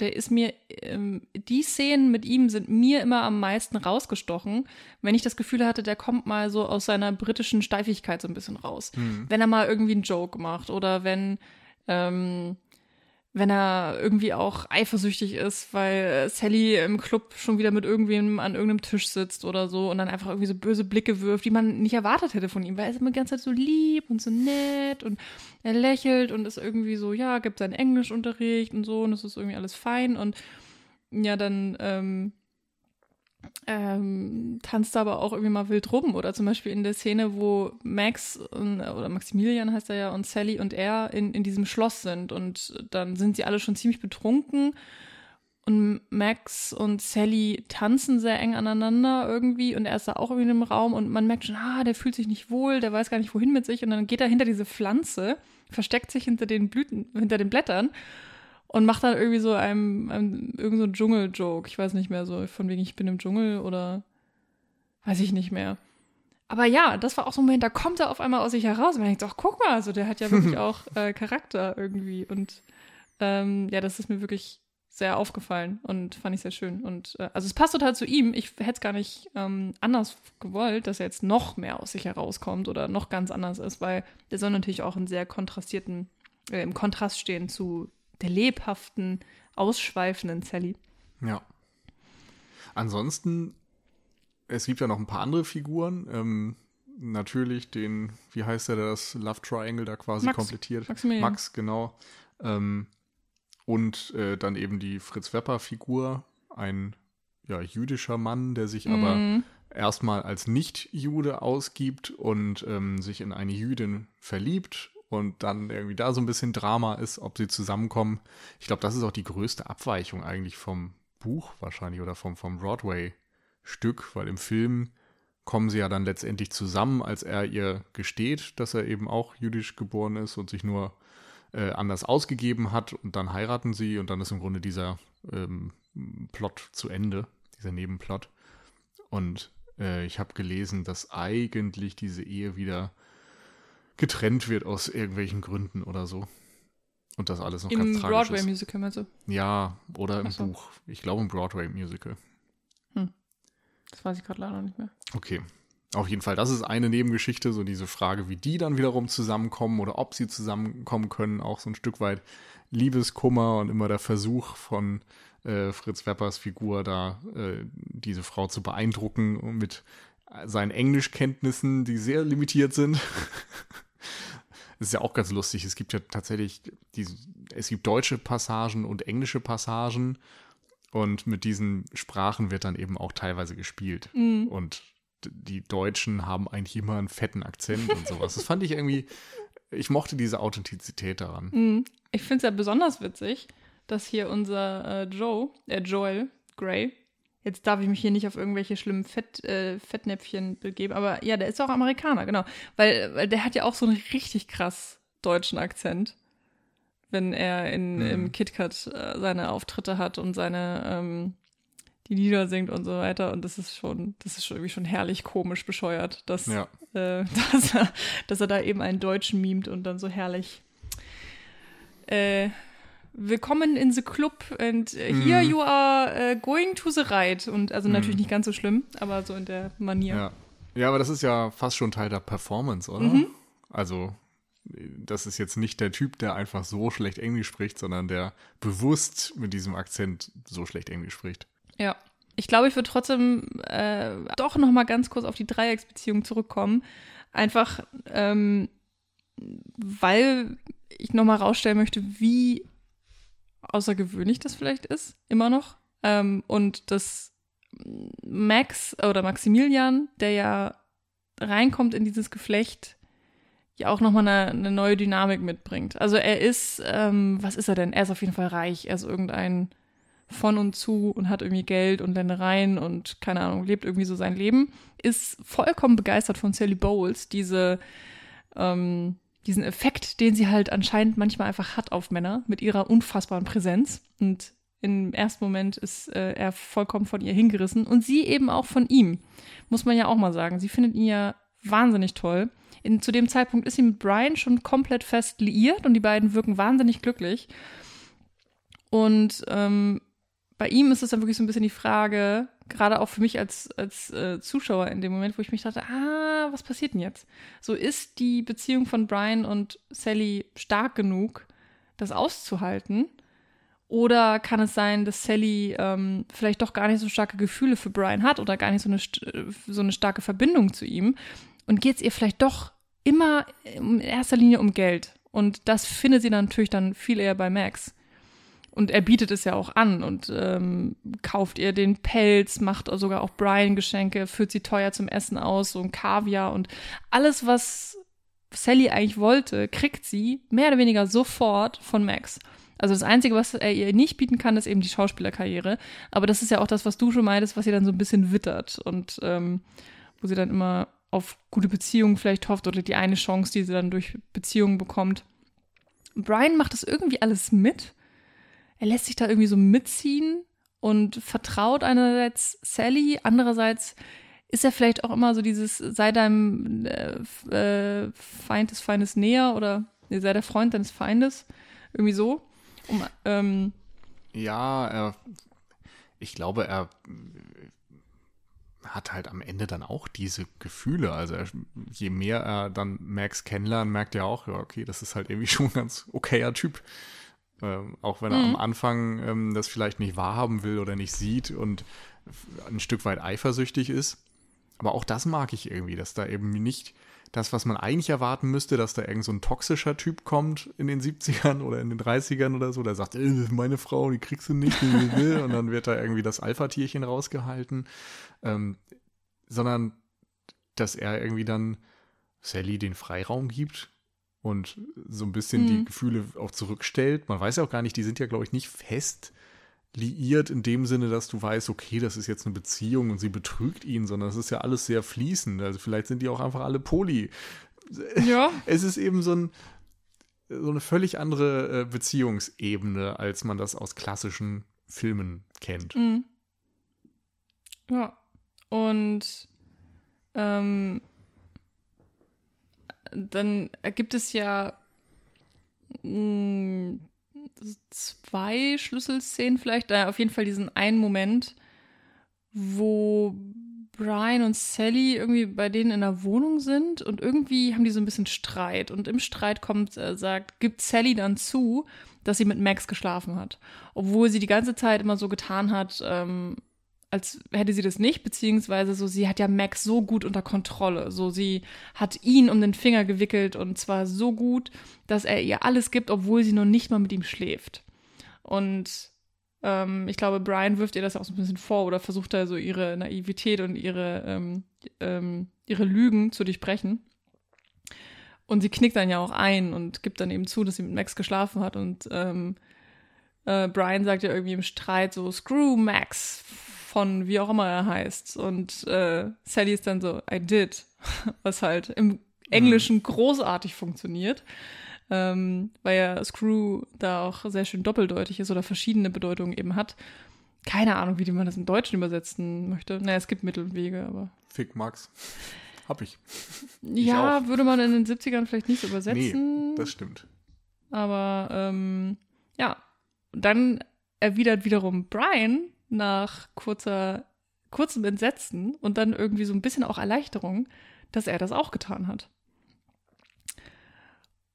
der ist mir, ähm, die Szenen mit ihm sind mir immer am meisten rausgestochen, wenn ich das Gefühl hatte, der kommt mal so aus seiner britischen Steifigkeit so ein bisschen raus. Mhm. Wenn er mal irgendwie einen Joke macht oder wenn, ähm, wenn er irgendwie auch eifersüchtig ist, weil Sally im Club schon wieder mit irgendwem an irgendeinem Tisch sitzt oder so und dann einfach irgendwie so böse Blicke wirft, die man nicht erwartet hätte von ihm, weil er ist immer die ganze Zeit so lieb und so nett und er lächelt und ist irgendwie so, ja, gibt seinen Englischunterricht und so und es ist irgendwie alles fein und ja, dann ähm, ähm, tanzt aber auch irgendwie mal wild rum. Oder zum Beispiel in der Szene, wo Max und, oder Maximilian heißt er ja und Sally und er in, in diesem Schloss sind. Und dann sind sie alle schon ziemlich betrunken. Und Max und Sally tanzen sehr eng aneinander irgendwie. Und er ist da auch irgendwie im Raum. Und man merkt schon, ah, der fühlt sich nicht wohl, der weiß gar nicht wohin mit sich. Und dann geht er hinter diese Pflanze, versteckt sich hinter den Blüten, hinter den Blättern und macht dann irgendwie so einem, einem irgend so Dschungel-Joke. Ich weiß nicht mehr so, von wegen ich bin im Dschungel oder weiß ich nicht mehr. Aber ja, das war auch so ein Moment, da kommt er auf einmal aus sich heraus und man denkt, ach, guck mal, also der hat ja wirklich auch äh, Charakter irgendwie. Und ähm, ja, das ist mir wirklich sehr aufgefallen und fand ich sehr schön. Und äh, also es passt total zu ihm. Ich hätte es gar nicht ähm, anders gewollt, dass er jetzt noch mehr aus sich herauskommt oder noch ganz anders ist, weil der soll natürlich auch einen sehr kontrastierten, äh, im Kontrast stehen zu der lebhaften, ausschweifenden Sally.
Ja. Ansonsten, es gibt ja noch ein paar andere Figuren. Ähm, natürlich den, wie heißt der, der das Love Triangle da quasi Max. komplettiert. Maximilian. Max, genau. Ähm, und äh, dann eben die Fritz Wepper-Figur, ein ja, jüdischer Mann, der sich mhm. aber erstmal als Nicht-Jude ausgibt und ähm, sich in eine Jüdin verliebt und dann irgendwie da so ein bisschen Drama ist, ob sie zusammenkommen. Ich glaube, das ist auch die größte Abweichung eigentlich vom Buch wahrscheinlich oder vom, vom Broadway-Stück, weil im Film kommen sie ja dann letztendlich zusammen, als er ihr gesteht, dass er eben auch jüdisch geboren ist und sich nur äh, anders ausgegeben hat und dann heiraten sie und dann ist im Grunde dieser ähm, Plot zu Ende, dieser Nebenplot. Und äh, ich habe gelesen, dass eigentlich diese Ehe wieder getrennt wird aus irgendwelchen Gründen oder so. Und das alles noch Im ganz tragisch Broadway ist. Broadway-Musical meinst du? Ja, oder im so. Buch. Ich glaube im Broadway-Musical. Hm.
Das weiß ich gerade leider nicht mehr.
Okay. auf jeden Fall, das ist eine Nebengeschichte, so diese Frage, wie die dann wiederum zusammenkommen oder ob sie zusammenkommen können, auch so ein Stück weit Liebeskummer und immer der Versuch von äh, Fritz Weppers Figur da, äh, diese Frau zu beeindrucken mit seinen Englischkenntnissen, die sehr limitiert sind. Das ist ja auch ganz lustig. Es gibt ja tatsächlich, diese, es gibt deutsche Passagen und englische Passagen. Und mit diesen Sprachen wird dann eben auch teilweise gespielt.
Mhm.
Und die Deutschen haben eigentlich immer einen fetten Akzent und sowas. Das fand ich irgendwie, ich mochte diese Authentizität daran.
Mhm. Ich finde es ja besonders witzig, dass hier unser äh, Joe, äh, Joel Gray, jetzt darf ich mich hier nicht auf irgendwelche schlimmen Fett, äh, Fettnäpfchen begeben, aber ja, der ist auch Amerikaner, genau. Weil, weil der hat ja auch so einen richtig krass deutschen Akzent, wenn er in,
Mhm.
im KitKat äh, seine Auftritte hat und seine ähm, die Lieder singt und so weiter. Und das ist schon, das ist schon irgendwie schon herrlich komisch bescheuert, dass,
Ja.
äh, dass, er, dass er da eben einen Deutschen mimt und dann so herrlich äh, Willkommen in the club and uh, here
Mhm.
you are uh, going to the ride. Und also natürlich
Mhm.
nicht ganz so schlimm, aber so in der Manier.
Ja. ja, aber das ist ja fast schon Teil der Performance, oder?
Mhm.
Also, das ist jetzt nicht der Typ, der einfach so schlecht Englisch spricht, sondern der bewusst mit diesem Akzent so schlecht Englisch spricht.
Ja. Ich glaube, ich würde trotzdem äh, doch noch mal ganz kurz auf die Dreiecksbeziehung zurückkommen. Einfach, ähm, weil ich noch mal rausstellen möchte, wie außergewöhnlich das vielleicht ist, immer noch. Ähm, und dass Max oder Maximilian, der ja reinkommt in dieses Geflecht, ja auch nochmal eine, eine neue Dynamik mitbringt. Also er ist, ähm, was ist er denn? Er ist auf jeden Fall reich. Er ist irgendein von und zu und hat irgendwie Geld und Ländereien und keine Ahnung, lebt irgendwie so sein Leben. Ist vollkommen begeistert von Sally Bowles, diese, ähm, diesen Effekt, den sie halt anscheinend manchmal einfach hat auf Männer mit ihrer unfassbaren Präsenz. Und im ersten Moment ist äh, er vollkommen von ihr hingerissen und sie eben auch von ihm. Muss man ja auch mal sagen. Sie findet ihn ja wahnsinnig toll. In, zu dem Zeitpunkt ist sie mit Brian schon komplett fest liiert und die beiden wirken wahnsinnig glücklich. Und ähm, bei ihm ist es dann wirklich so ein bisschen die Frage, gerade auch für mich als, als äh, Zuschauer in dem Moment, wo ich mich dachte, ah, was passiert denn jetzt? So ist die Beziehung von Brian und Sally stark genug, das auszuhalten? Oder kann es sein, dass Sally ähm, vielleicht doch gar nicht so starke Gefühle für Brian hat oder gar nicht so eine, st- so eine starke Verbindung zu ihm? Und geht es ihr vielleicht doch immer in erster Linie um Geld? Und das findet sie dann natürlich dann viel eher bei Max. Und er bietet es ja auch an und ähm, kauft ihr den Pelz, macht sogar auch Brian Geschenke, führt sie teuer zum Essen aus, so ein Kaviar und alles, was Sally eigentlich wollte, kriegt sie mehr oder weniger sofort von Max. Also das Einzige, was er ihr nicht bieten kann, ist eben die Schauspielerkarriere. Aber das ist ja auch das, was du schon meintest, was sie dann so ein bisschen wittert und ähm, wo sie dann immer auf gute Beziehungen vielleicht hofft oder die eine Chance, die sie dann durch Beziehungen bekommt. Brian macht das irgendwie alles mit. Er lässt sich da irgendwie so mitziehen und vertraut einerseits Sally, andererseits ist er vielleicht auch immer so dieses, sei deinem äh, äh, Feind des Feindes näher oder nee, sei der Freund deines Feindes. Irgendwie so. Um, ähm,
Ja, er, ich glaube, er hat halt am Ende dann auch diese Gefühle. Also er, je mehr er dann Max kennenlernt, merkt er auch, ja, okay, das ist halt irgendwie schon ein ganz okayer Typ. Ähm, auch wenn er am Anfang ähm, das vielleicht nicht wahrhaben will oder nicht sieht und ein Stück weit eifersüchtig ist. Aber auch das mag ich irgendwie, dass da eben nicht das, was man eigentlich erwarten müsste, dass da irgend so ein toxischer Typ kommt in den 70ern oder in den 30ern oder so, der sagt, äh, meine Frau, die kriegst du nicht, wie du will. und dann wird da irgendwie das Alpha-Tierchen rausgehalten. Ähm, sondern, dass er irgendwie dann Sally den Freiraum gibt und so ein bisschen die
Mhm.
Gefühle auch zurückstellt. Man weiß ja auch gar nicht, die sind ja, glaube ich, nicht fest liiert in dem Sinne, dass du weißt, okay, das ist jetzt eine Beziehung und sie betrügt ihn, sondern es ist ja alles sehr fließend. Also vielleicht sind die auch einfach alle Poli.
ja.
Es ist eben so, ein, so eine völlig andere äh, Beziehungsebene, als man das aus klassischen Filmen kennt.
Mhm. Ja. Und ähm, dann gibt es ja mh, zwei Schlüsselszenen vielleicht. Da auf jeden Fall diesen einen Moment, wo Brian und Sally irgendwie bei denen in der Wohnung sind und irgendwie haben die so ein bisschen Streit. Und im Streit kommt, äh, sagt, gibt Sally dann zu, dass sie mit Max geschlafen hat. Obwohl sie die ganze Zeit immer so getan hat, ähm, als hätte sie das nicht, beziehungsweise so, sie hat ja Max so gut unter Kontrolle. So, sie hat ihn um den Finger gewickelt und zwar so gut, dass er ihr alles gibt, obwohl sie noch nicht mal mit ihm schläft. Und ähm, ich glaube, Brian wirft ihr das auch so ein bisschen vor oder versucht da so ihre Naivität und ihre, ähm, ähm, ihre Lügen zu durchbrechen. Und sie knickt dann ja auch ein und gibt dann eben zu, dass sie mit Max geschlafen hat. Und ähm, äh, Brian sagt ja irgendwie im Streit so, Screw Max von wie auch immer er heißt. Und äh, Sally ist dann so, I did. Was halt im Englischen mhm. großartig funktioniert ähm, weil ja Screw da auch sehr schön doppeldeutig ist oder verschiedene Bedeutungen eben hat. Keine Ahnung, wie man das im Deutschen übersetzen möchte. Naja, es gibt Mittel und Wege, aber.
Fick Max. Hab ich.
ja, ich würde man in den 70ern vielleicht nicht übersetzen.
Nee, das stimmt.
Aber ähm, ja, dann erwidert wiederum Brian nach kurzer, kurzem Entsetzen und dann irgendwie so ein bisschen auch Erleichterung, dass er das auch getan hat.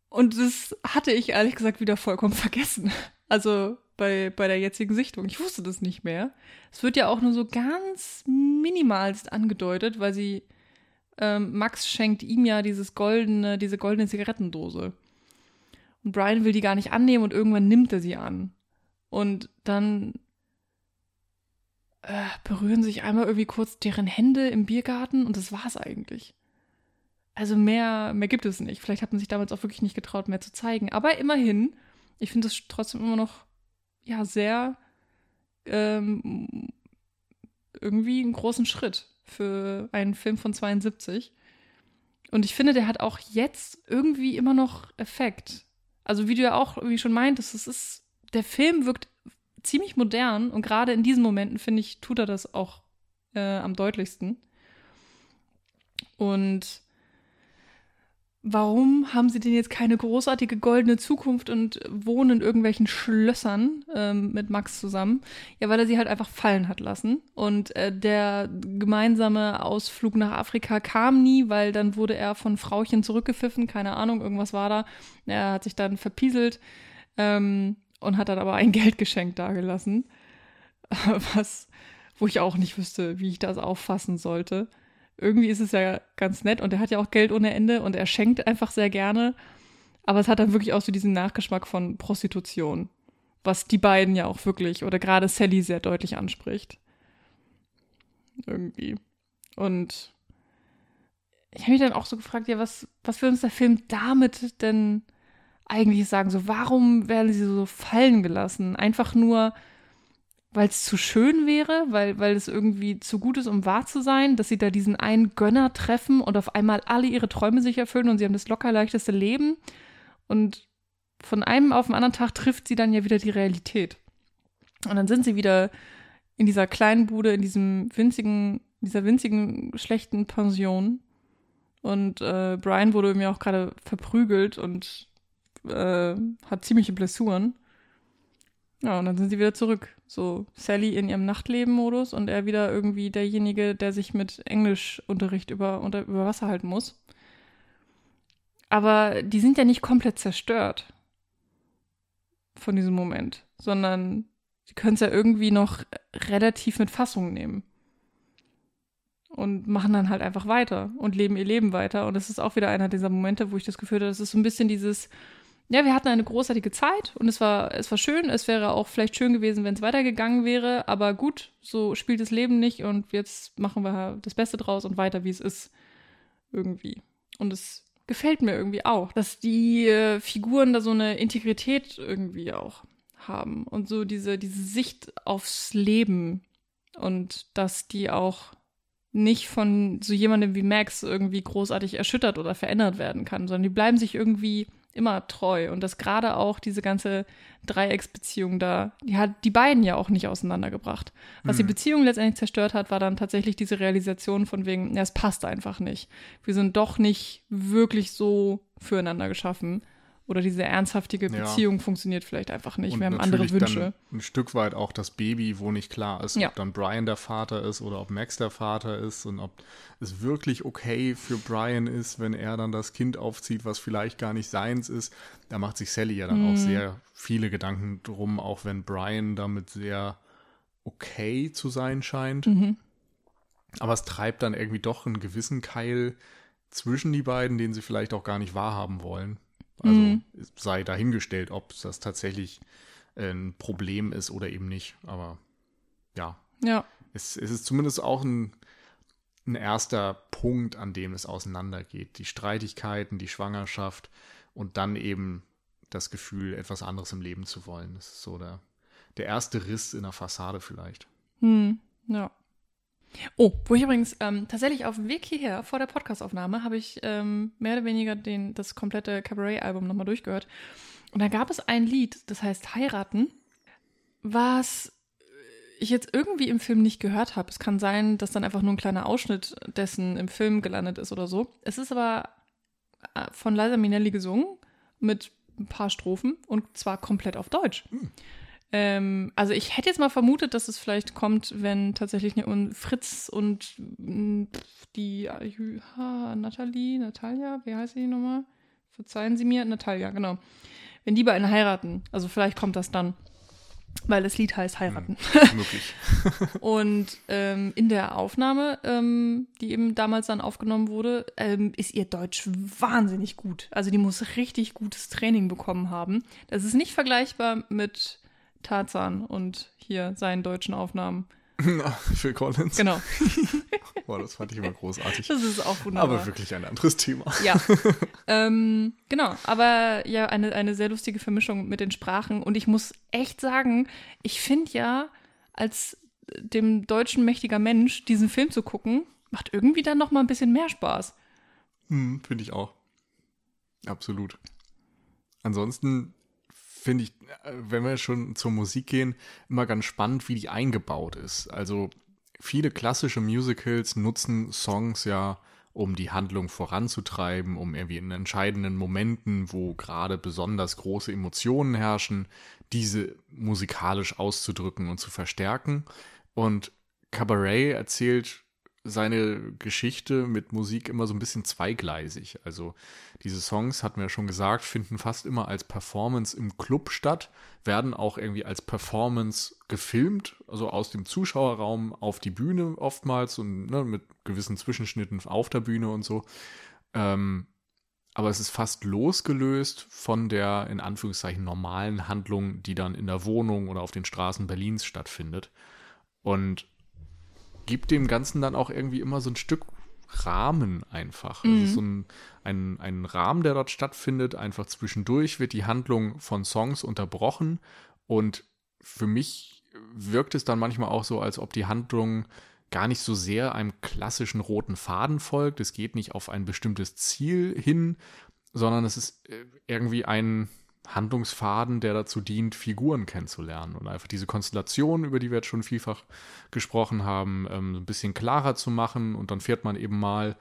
Und das hatte ich ehrlich gesagt wieder vollkommen vergessen. Also bei, bei der jetzigen Sichtung. Ich wusste das nicht mehr. Es wird ja auch nur so ganz minimalst angedeutet, weil sie, ähm, Max schenkt ihm ja dieses goldene, diese goldene Zigarettendose. Und Brian will die gar nicht annehmen und irgendwann nimmt er sie an. Und dann äh, berühren sich einmal irgendwie kurz deren Hände im Biergarten und das war's eigentlich. Also mehr, mehr gibt es nicht. Vielleicht hat man sich damals auch wirklich nicht getraut, mehr zu zeigen. Aber immerhin, ich finde es trotzdem immer noch, ja, sehr ähm, irgendwie einen großen Schritt für einen Film von 72. Und ich finde, der hat auch jetzt irgendwie immer noch Effekt. Also wie du ja auch irgendwie schon meintest, es ist, der Film wirkt ziemlich modern und gerade in diesen Momenten, finde ich, tut er das auch äh, am deutlichsten. Und warum haben sie denn jetzt keine großartige goldene Zukunft und wohnen in irgendwelchen Schlössern ähm, mit Max zusammen? Ja, weil er sie halt einfach fallen hat lassen. Und äh, der gemeinsame Ausflug nach Afrika kam nie, weil dann wurde er von Frauchen zurückgepfiffen, keine Ahnung, irgendwas war da. Er hat sich dann verpieselt ähm, und hat dann aber ein Geldgeschenk dagelassen. Was, wo ich auch nicht wüsste, wie ich das auffassen sollte irgendwie ist es ja ganz nett und er hat ja auch Geld ohne Ende und er schenkt einfach sehr gerne. Aber es hat dann wirklich auch so diesen Nachgeschmack von Prostitution, was die beiden ja auch wirklich oder gerade Sally sehr deutlich anspricht. Irgendwie. Und ich habe mich dann auch so gefragt, ja, was, was will uns der Film damit denn eigentlich sagen? So, warum werden sie so fallen gelassen? Einfach nur, weil es zu schön wäre, weil, weil es irgendwie zu gut ist, um wahr zu sein, dass sie da diesen einen Gönner treffen und auf einmal alle ihre Träume sich erfüllen und sie haben das locker leichteste Leben. Und von einem auf den anderen Tag trifft sie dann ja wieder die Realität. Und dann sind sie wieder in dieser kleinen Bude, in diesem winzigen, dieser winzigen, schlechten Pension. Und äh, Brian wurde mir auch gerade verprügelt und äh, hat ziemliche Blessuren. Ja, und dann sind sie wieder zurück. So Sally in ihrem Nachtleben-Modus und er wieder irgendwie derjenige, der sich mit Englischunterricht über, unter, über Wasser halten muss. Aber die sind ja nicht komplett zerstört von diesem Moment, sondern sie können es ja irgendwie noch relativ mit Fassung nehmen. Und machen dann halt einfach weiter und leben ihr Leben weiter. Und das ist auch wieder einer dieser Momente, wo ich das Gefühl habe, das ist so ein bisschen dieses, ja, wir hatten eine großartige Zeit und es war, es war schön. Es wäre auch vielleicht schön gewesen, wenn es weitergegangen wäre, aber gut, so spielt das Leben nicht und jetzt machen wir das Beste draus und weiter, wie es ist. Irgendwie. Und es gefällt mir irgendwie auch, dass die äh, Figuren da so eine Integrität irgendwie auch haben und so diese, diese Sicht aufs Leben und dass die auch nicht von so jemandem wie Max irgendwie großartig erschüttert oder verändert werden kann, sondern die bleiben sich irgendwie immer treu und dass gerade auch diese ganze Dreiecksbeziehung da, die hat die beiden ja auch nicht auseinandergebracht. Was hm. die Beziehung letztendlich zerstört hat, war dann tatsächlich diese Realisation von wegen, ja, es passt einfach nicht. Wir sind doch nicht wirklich so füreinander geschaffen oder diese ernsthaftige
Ja.
Beziehung funktioniert vielleicht einfach nicht.
Und
Wir haben andere Wünsche.
Dann ein Stück weit auch das Baby, wo nicht klar ist,
Ja.
ob dann Brian der Vater ist oder ob Max der Vater ist und ob es wirklich okay für Brian ist, wenn er dann das Kind aufzieht, was vielleicht gar nicht seins ist. Da macht sich Sally ja dann
Mhm.
auch sehr viele Gedanken drum, auch wenn Brian damit sehr okay zu sein scheint.
Mhm.
Aber es treibt dann irgendwie doch einen gewissen Keil zwischen die beiden, den sie vielleicht auch gar nicht wahrhaben wollen. Also
Mhm.
sei dahingestellt, ob das tatsächlich ein Problem ist oder eben nicht. Aber ja,
Ja.
es, es ist zumindest auch ein, ein erster Punkt, an dem es auseinandergeht. Die Streitigkeiten, die Schwangerschaft und dann eben das Gefühl, etwas anderes im Leben zu wollen. Das ist so der, der erste Riss in der Fassade vielleicht.
Hm, ja. Oh, wo ich übrigens ähm, tatsächlich auf dem Weg hierher vor der Podcastaufnahme habe ich ähm, mehr oder weniger den, das komplette Cabaret-Album nochmal durchgehört. Und da gab es ein Lied, das heißt Heiraten, was ich jetzt irgendwie im Film nicht gehört habe. Es kann sein, dass dann einfach nur ein kleiner Ausschnitt dessen im Film gelandet ist oder so. Es ist aber äh, von Liza Minnelli gesungen mit ein paar Strophen und zwar komplett auf Deutsch. Ähm, also ich hätte jetzt mal vermutet, dass es vielleicht kommt, wenn tatsächlich ne, Fritz und mh, die ha, Nathalie, Natalia, wie heißt sie nochmal? Verzeihen Sie mir, Natalia, genau. Wenn die beiden heiraten, also vielleicht kommt das dann, weil das Lied heißt heiraten.
Möglich.
Und ähm, in der Aufnahme, ähm, die eben damals dann aufgenommen wurde, ähm, ist ihr Deutsch wahnsinnig gut. Also die muss richtig gutes Training bekommen haben. Das ist nicht vergleichbar mit Tarzan und hier seinen deutschen Aufnahmen.
Phil Collins.
Genau,
Boah, das fand ich immer großartig.
das ist auch wunderbar.
Aber wirklich ein anderes Thema.
Ja, ähm, genau. Aber ja, eine, eine sehr lustige Vermischung mit den Sprachen. Und ich muss echt sagen, ich finde ja, als dem deutschen mächtiger Mensch diesen Film zu gucken, macht irgendwie dann noch mal ein bisschen mehr Spaß.
Hm, finde ich auch. Absolut. Ansonsten finde ich, äh, wenn wir schon zur Musik gehen, immer ganz spannend, wie die eingebaut ist. Also viele klassische Musicals nutzen Songs ja, um die Handlung voranzutreiben, um irgendwie in entscheidenden Momenten, wo gerade besonders große Emotionen herrschen, diese musikalisch auszudrücken und zu verstärken. Und Cabaret erzählt seine Geschichte mit Musik immer so ein bisschen zweigleisig. Also diese Songs, hatten wir ja schon gesagt, finden fast immer als Performance im Club statt, werden auch irgendwie als Performance gefilmt, also aus dem Zuschauerraum auf die Bühne oftmals und ne, mit gewissen Zwischenschnitten auf der Bühne und so. Ähm, aber es ist fast losgelöst von der in Anführungszeichen normalen Handlung, die dann in der Wohnung oder auf den Straßen Berlins stattfindet. Und gibt dem Ganzen dann auch irgendwie immer so ein Stück Rahmen einfach. Also es ist so ein, ein, ein Rahmen, der dort stattfindet. Einfach zwischendurch wird die Handlung von Songs unterbrochen. Und für mich wirkt es dann manchmal auch so, als ob die Handlung gar nicht so sehr einem klassischen roten Faden folgt. Es geht nicht auf ein bestimmtes Ziel hin, sondern es ist äh, irgendwie ein Handlungsfaden, der dazu dient, Figuren kennenzulernen und einfach diese Konstellation, über die wir jetzt schon vielfach gesprochen haben, ähm, ein bisschen klarer zu machen und dann fährt man eben mal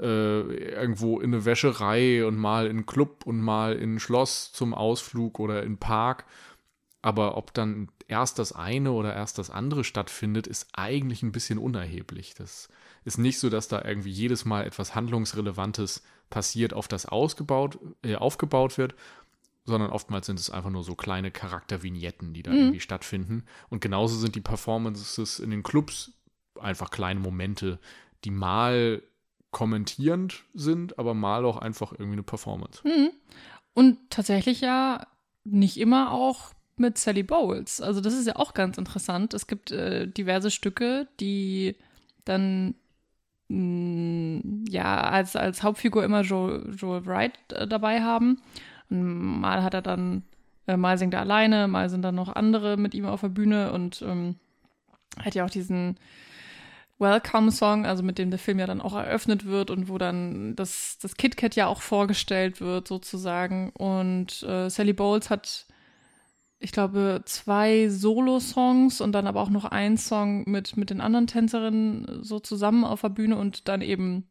äh, irgendwo in eine Wäscherei und mal in einen Club und mal in ein Schloss zum Ausflug oder in einen Park. Aber ob dann erst das eine oder erst das andere stattfindet, ist eigentlich ein bisschen unerheblich. Das ist nicht so, dass da irgendwie jedes Mal etwas Handlungsrelevantes passiert, auf das ausgebaut, äh, aufgebaut wird, sondern oftmals sind es einfach nur so kleine Charaktervignetten, die da irgendwie stattfinden. Und genauso sind die Performances in den Clubs einfach kleine Momente, die mal kommentierend sind, aber mal auch einfach irgendwie eine Performance.
Mhm. Und tatsächlich ja nicht immer auch mit Sally Bowles. Also das ist ja auch ganz interessant. Es gibt äh, diverse Stücke, die dann mh, ja als, als Hauptfigur immer Joel, Joel Wright äh, dabei haben. Und mal hat er dann, äh, mal singt er alleine, mal sind dann noch andere mit ihm auf der Bühne und ähm, hat ja auch diesen Welcome-Song, also mit dem der Film ja dann auch eröffnet wird und wo dann das, das KitKat ja auch vorgestellt wird, sozusagen. Und äh, Sally Bowles hat, ich glaube, zwei Solo-Songs und dann aber auch noch einen Song mit, mit den anderen Tänzerinnen so zusammen auf der Bühne und dann eben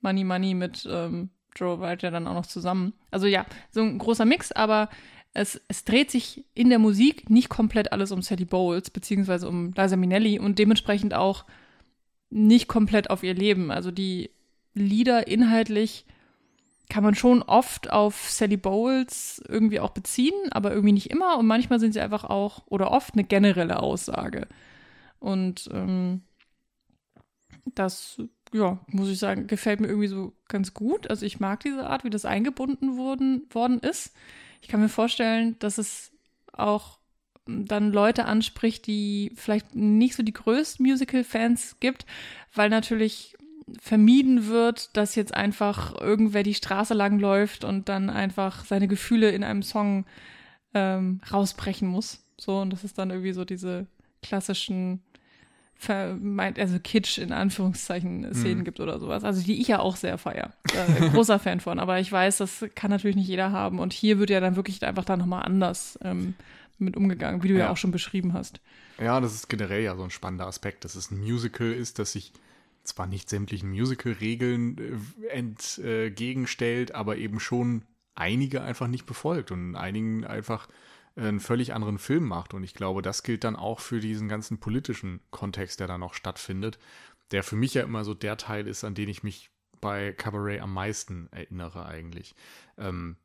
Money Money mit ähm, Joe ja dann auch noch zusammen. Also ja, so ein großer Mix, aber es, es dreht sich in der Musik nicht komplett alles um Sally Bowles, beziehungsweise um Liza Minnelli und dementsprechend auch nicht komplett auf ihr Leben. Also die Lieder inhaltlich kann man schon oft auf Sally Bowles irgendwie auch beziehen, aber irgendwie nicht immer. Und manchmal sind sie einfach auch oder oft eine generelle Aussage. Und ähm, das, ja, muss ich sagen, gefällt mir irgendwie so ganz gut. Also ich mag diese Art, wie das eingebunden worden, worden ist. Ich kann mir vorstellen, dass es auch dann Leute anspricht, die vielleicht nicht so die größten Musical-Fans gibt, weil natürlich vermieden wird, dass jetzt einfach irgendwer die Straße lang läuft und dann einfach seine Gefühle in einem Song ähm, rausbrechen muss. So, und dass es dann irgendwie so diese klassischen vermeint, also Kitsch in Anführungszeichen Szenen mhm. gibt oder sowas. Also die ich ja auch sehr feier. Äh, großer Fan von. Aber ich weiß, das kann natürlich nicht jeder haben. Und hier wird ja dann wirklich einfach dann nochmal anders ähm, mit umgegangen, wie du ja. ja. auch schon beschrieben hast.
Ja, das ist generell ja so ein spannender Aspekt, dass es ein Musical ist, das sich zwar nicht sämtlichen Musical-Regeln äh, entgegenstellt, aber eben schon einige einfach nicht befolgt und einigen einfach einen völlig anderen Film macht. Und ich glaube, das gilt dann auch für diesen ganzen politischen Kontext, der da noch stattfindet, der für mich ja immer so der Teil ist, an den ich mich bei Cabaret am meisten erinnere eigentlich. Ähm,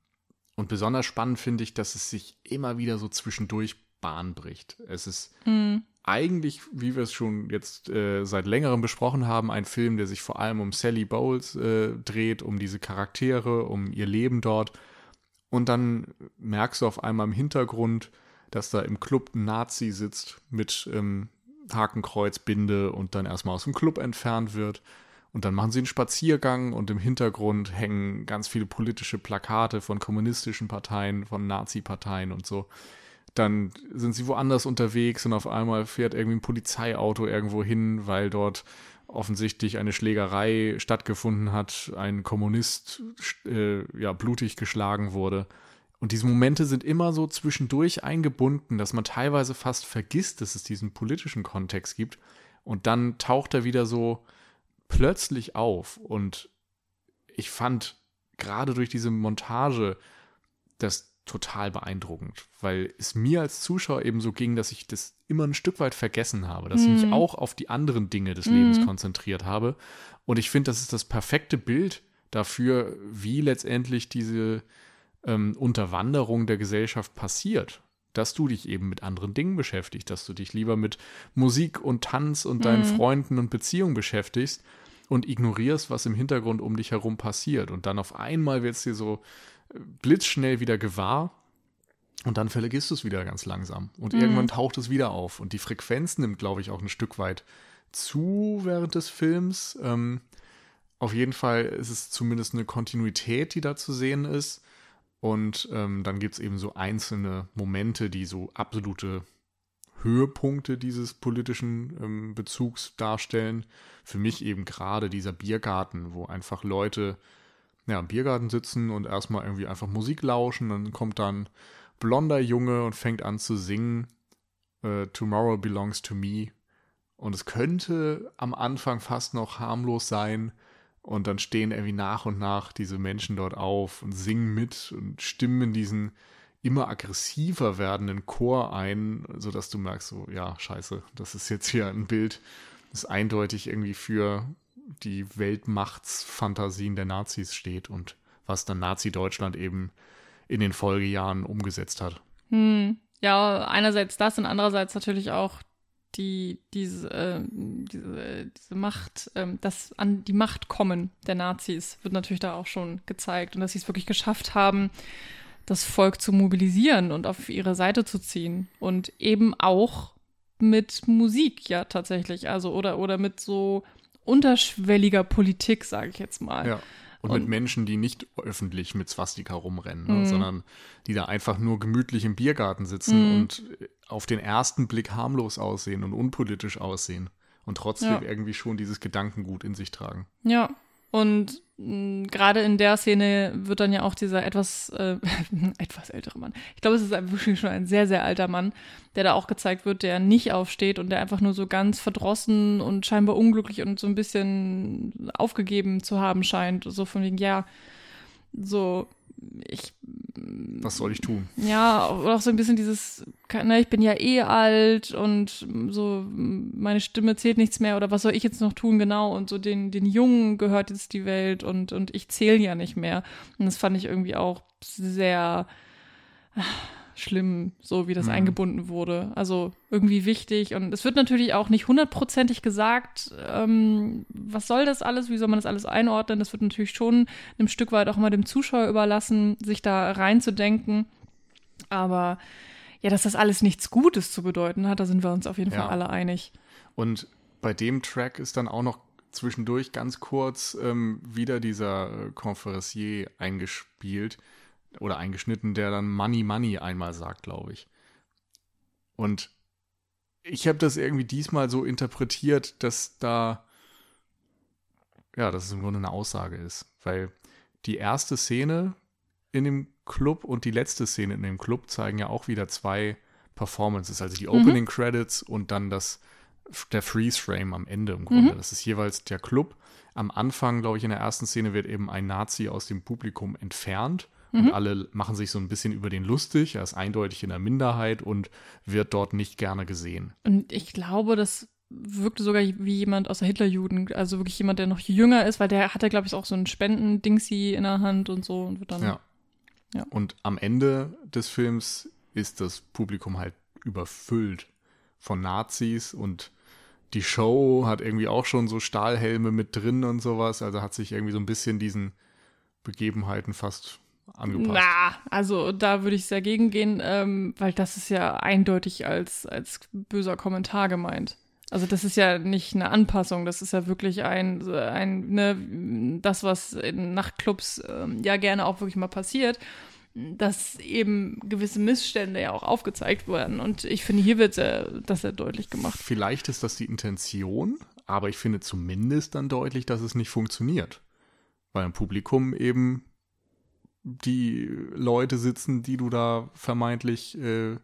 und besonders spannend finde ich, dass es sich immer wieder so zwischendurch Bahn bricht. Es ist mhm. eigentlich, wie wir es schon jetzt äh, seit längerem besprochen haben, ein Film, der sich vor allem um Sally Bowles äh, dreht, um diese Charaktere, um ihr Leben dort und dann merkst du auf einmal im Hintergrund, dass da im Club ein Nazi sitzt mit ähm, Hakenkreuz, Binde und dann erstmal aus dem Club entfernt wird. Und dann machen sie einen Spaziergang und im Hintergrund hängen ganz viele politische Plakate von kommunistischen Parteien, von Nazi-Parteien und so. Dann sind sie woanders unterwegs und auf einmal fährt irgendwie ein Polizeiauto irgendwo hin, weil dort offensichtlich eine Schlägerei stattgefunden hat, ein Kommunist äh, ja blutig geschlagen wurde. Und diese Momente sind immer so zwischendurch eingebunden, dass man teilweise fast vergisst, dass es diesen politischen Kontext gibt. Und dann taucht er wieder so plötzlich auf. Und ich fand gerade durch diese Montage das total beeindruckend, weil es mir als Zuschauer eben so ging, dass ich das immer ein Stück weit vergessen habe, dass mhm. ich mich auch auf die anderen Dinge des mhm. Lebens konzentriert habe. Und ich finde, das ist das perfekte Bild dafür, wie letztendlich diese ähm, Unterwanderung der Gesellschaft passiert. Dass du dich eben mit anderen Dingen beschäftigst, dass du dich lieber mit Musik und Tanz und deinen mhm. Freunden und Beziehungen beschäftigst und ignorierst, was im Hintergrund um dich herum passiert. Und dann auf einmal wird es dir so blitzschnell wieder gewahr und dann vergisst du es wieder ganz langsam. Und mhm. irgendwann taucht es wieder auf. Und die Frequenz nimmt, glaube ich, auch ein Stück weit zu während des Films. Ähm, auf jeden Fall ist es zumindest eine Kontinuität, die da zu sehen ist. Und ähm, dann gibt es eben so einzelne Momente, die so absolute Höhepunkte dieses politischen ähm, Bezugs darstellen. Für mich eben gerade dieser Biergarten, wo einfach Leute ja, im Biergarten sitzen und erstmal irgendwie einfach Musik lauschen. Dann kommt dann blonder Junge und fängt an zu singen. Uh, Tomorrow belongs to me. Und es könnte am Anfang fast noch harmlos sein. Und dann stehen irgendwie nach und nach diese Menschen dort auf und singen mit und stimmen in diesen immer aggressiver werdenden Chor ein, sodass du merkst, so, ja, scheiße, das ist jetzt hier ein Bild, das eindeutig irgendwie für die Weltmachtsfantasien der Nazis steht und was dann Nazi-Deutschland eben in den Folgejahren umgesetzt hat.
Hm. Ja, einerseits das und andererseits natürlich auch die, diese, äh, diese, diese Macht, äh, das an die Macht kommen der Nazis wird natürlich da auch schon gezeigt und dass sie es wirklich geschafft haben, das Volk zu mobilisieren und auf ihre Seite zu ziehen und eben auch mit Musik ja tatsächlich, also oder oder mit so unterschwelliger Politik, sage ich jetzt mal.
Ja. Und, und, mit Menschen, die nicht öffentlich mit Swastika rumrennen, ne, mhm. sondern die da einfach nur gemütlich im Biergarten sitzen mhm. und auf den ersten Blick harmlos aussehen und unpolitisch aussehen und trotzdem ja. irgendwie schon dieses Gedankengut in sich tragen.
Ja, und gerade in der Szene wird dann ja auch dieser etwas, äh, etwas ältere Mann, ich glaube, es ist wirklich schon ein sehr, sehr alter Mann, der da auch gezeigt wird, der nicht aufsteht und der einfach nur so ganz verdrossen und scheinbar unglücklich und so ein bisschen aufgegeben zu haben scheint. So von wegen, ja, so, ich.
Was soll ich tun?
Ja, oder auch so ein bisschen dieses, ne, ich bin ja eh alt und so, meine Stimme zählt nichts mehr oder was soll ich jetzt noch tun, genau. Und so den, den Jungen gehört jetzt die Welt und, und ich zähle ja nicht mehr. Und das fand ich irgendwie auch sehr schlimm, so wie das mhm. eingebunden wurde. Also irgendwie wichtig. Und es wird natürlich auch nicht hundertprozentig gesagt, ähm, was soll das alles, wie soll man das alles einordnen. Das wird natürlich schon ein Stück weit auch mal dem Zuschauer überlassen, sich da reinzudenken. Aber ja, dass das alles nichts Gutes zu bedeuten hat, da sind wir uns auf jeden ja. Fall alle einig.
Und bei dem Track ist dann auch noch zwischendurch ganz kurz ähm, wieder dieser äh, Conferencier eingespielt, oder eingeschnitten, der dann Money Money einmal sagt, glaube ich. Und ich habe das irgendwie diesmal so interpretiert, dass da, ja, dass es im Grunde eine Aussage ist, weil die erste Szene in dem Club und die letzte Szene in dem Club zeigen ja auch wieder zwei Performances, also die mhm. Opening Credits und dann das der Freeze Frame am Ende im Grunde. Mhm. Das ist jeweils der Club. Am Anfang, glaube ich, in der ersten Szene wird eben ein Nazi aus dem Publikum entfernt und mhm. alle machen sich so ein bisschen über den lustig. Er ist eindeutig in der Minderheit und wird dort nicht gerne gesehen.
Und ich glaube, das wirkte sogar wie jemand aus der Hitlerjugend, also wirklich jemand, der noch jünger ist, weil der hat ja, glaube ich, auch so ein Spenden-Dingsi in der Hand und so und wird dann.
Ja. ja. Und am Ende des Films ist das Publikum halt überfüllt von Nazis und die Show hat irgendwie auch schon so Stahlhelme mit drin und sowas, also hat sich irgendwie so ein bisschen diesen Begebenheiten fast angepasst.
Na, also da würde ich sehr gegen gehen, ähm, weil das ist ja eindeutig als, als böser Kommentar gemeint. Also das ist ja nicht eine Anpassung, das ist ja wirklich ein, ein ne, das, was in Nachtclubs ähm, ja gerne auch wirklich mal passiert, dass eben gewisse Missstände ja auch aufgezeigt werden. Und ich finde, hier wird das sehr deutlich gemacht.
Vielleicht ist das die Intention, aber ich finde zumindest dann deutlich, dass es nicht funktioniert. Weil im Publikum eben die Leute sitzen, die du da vermeintlich äh,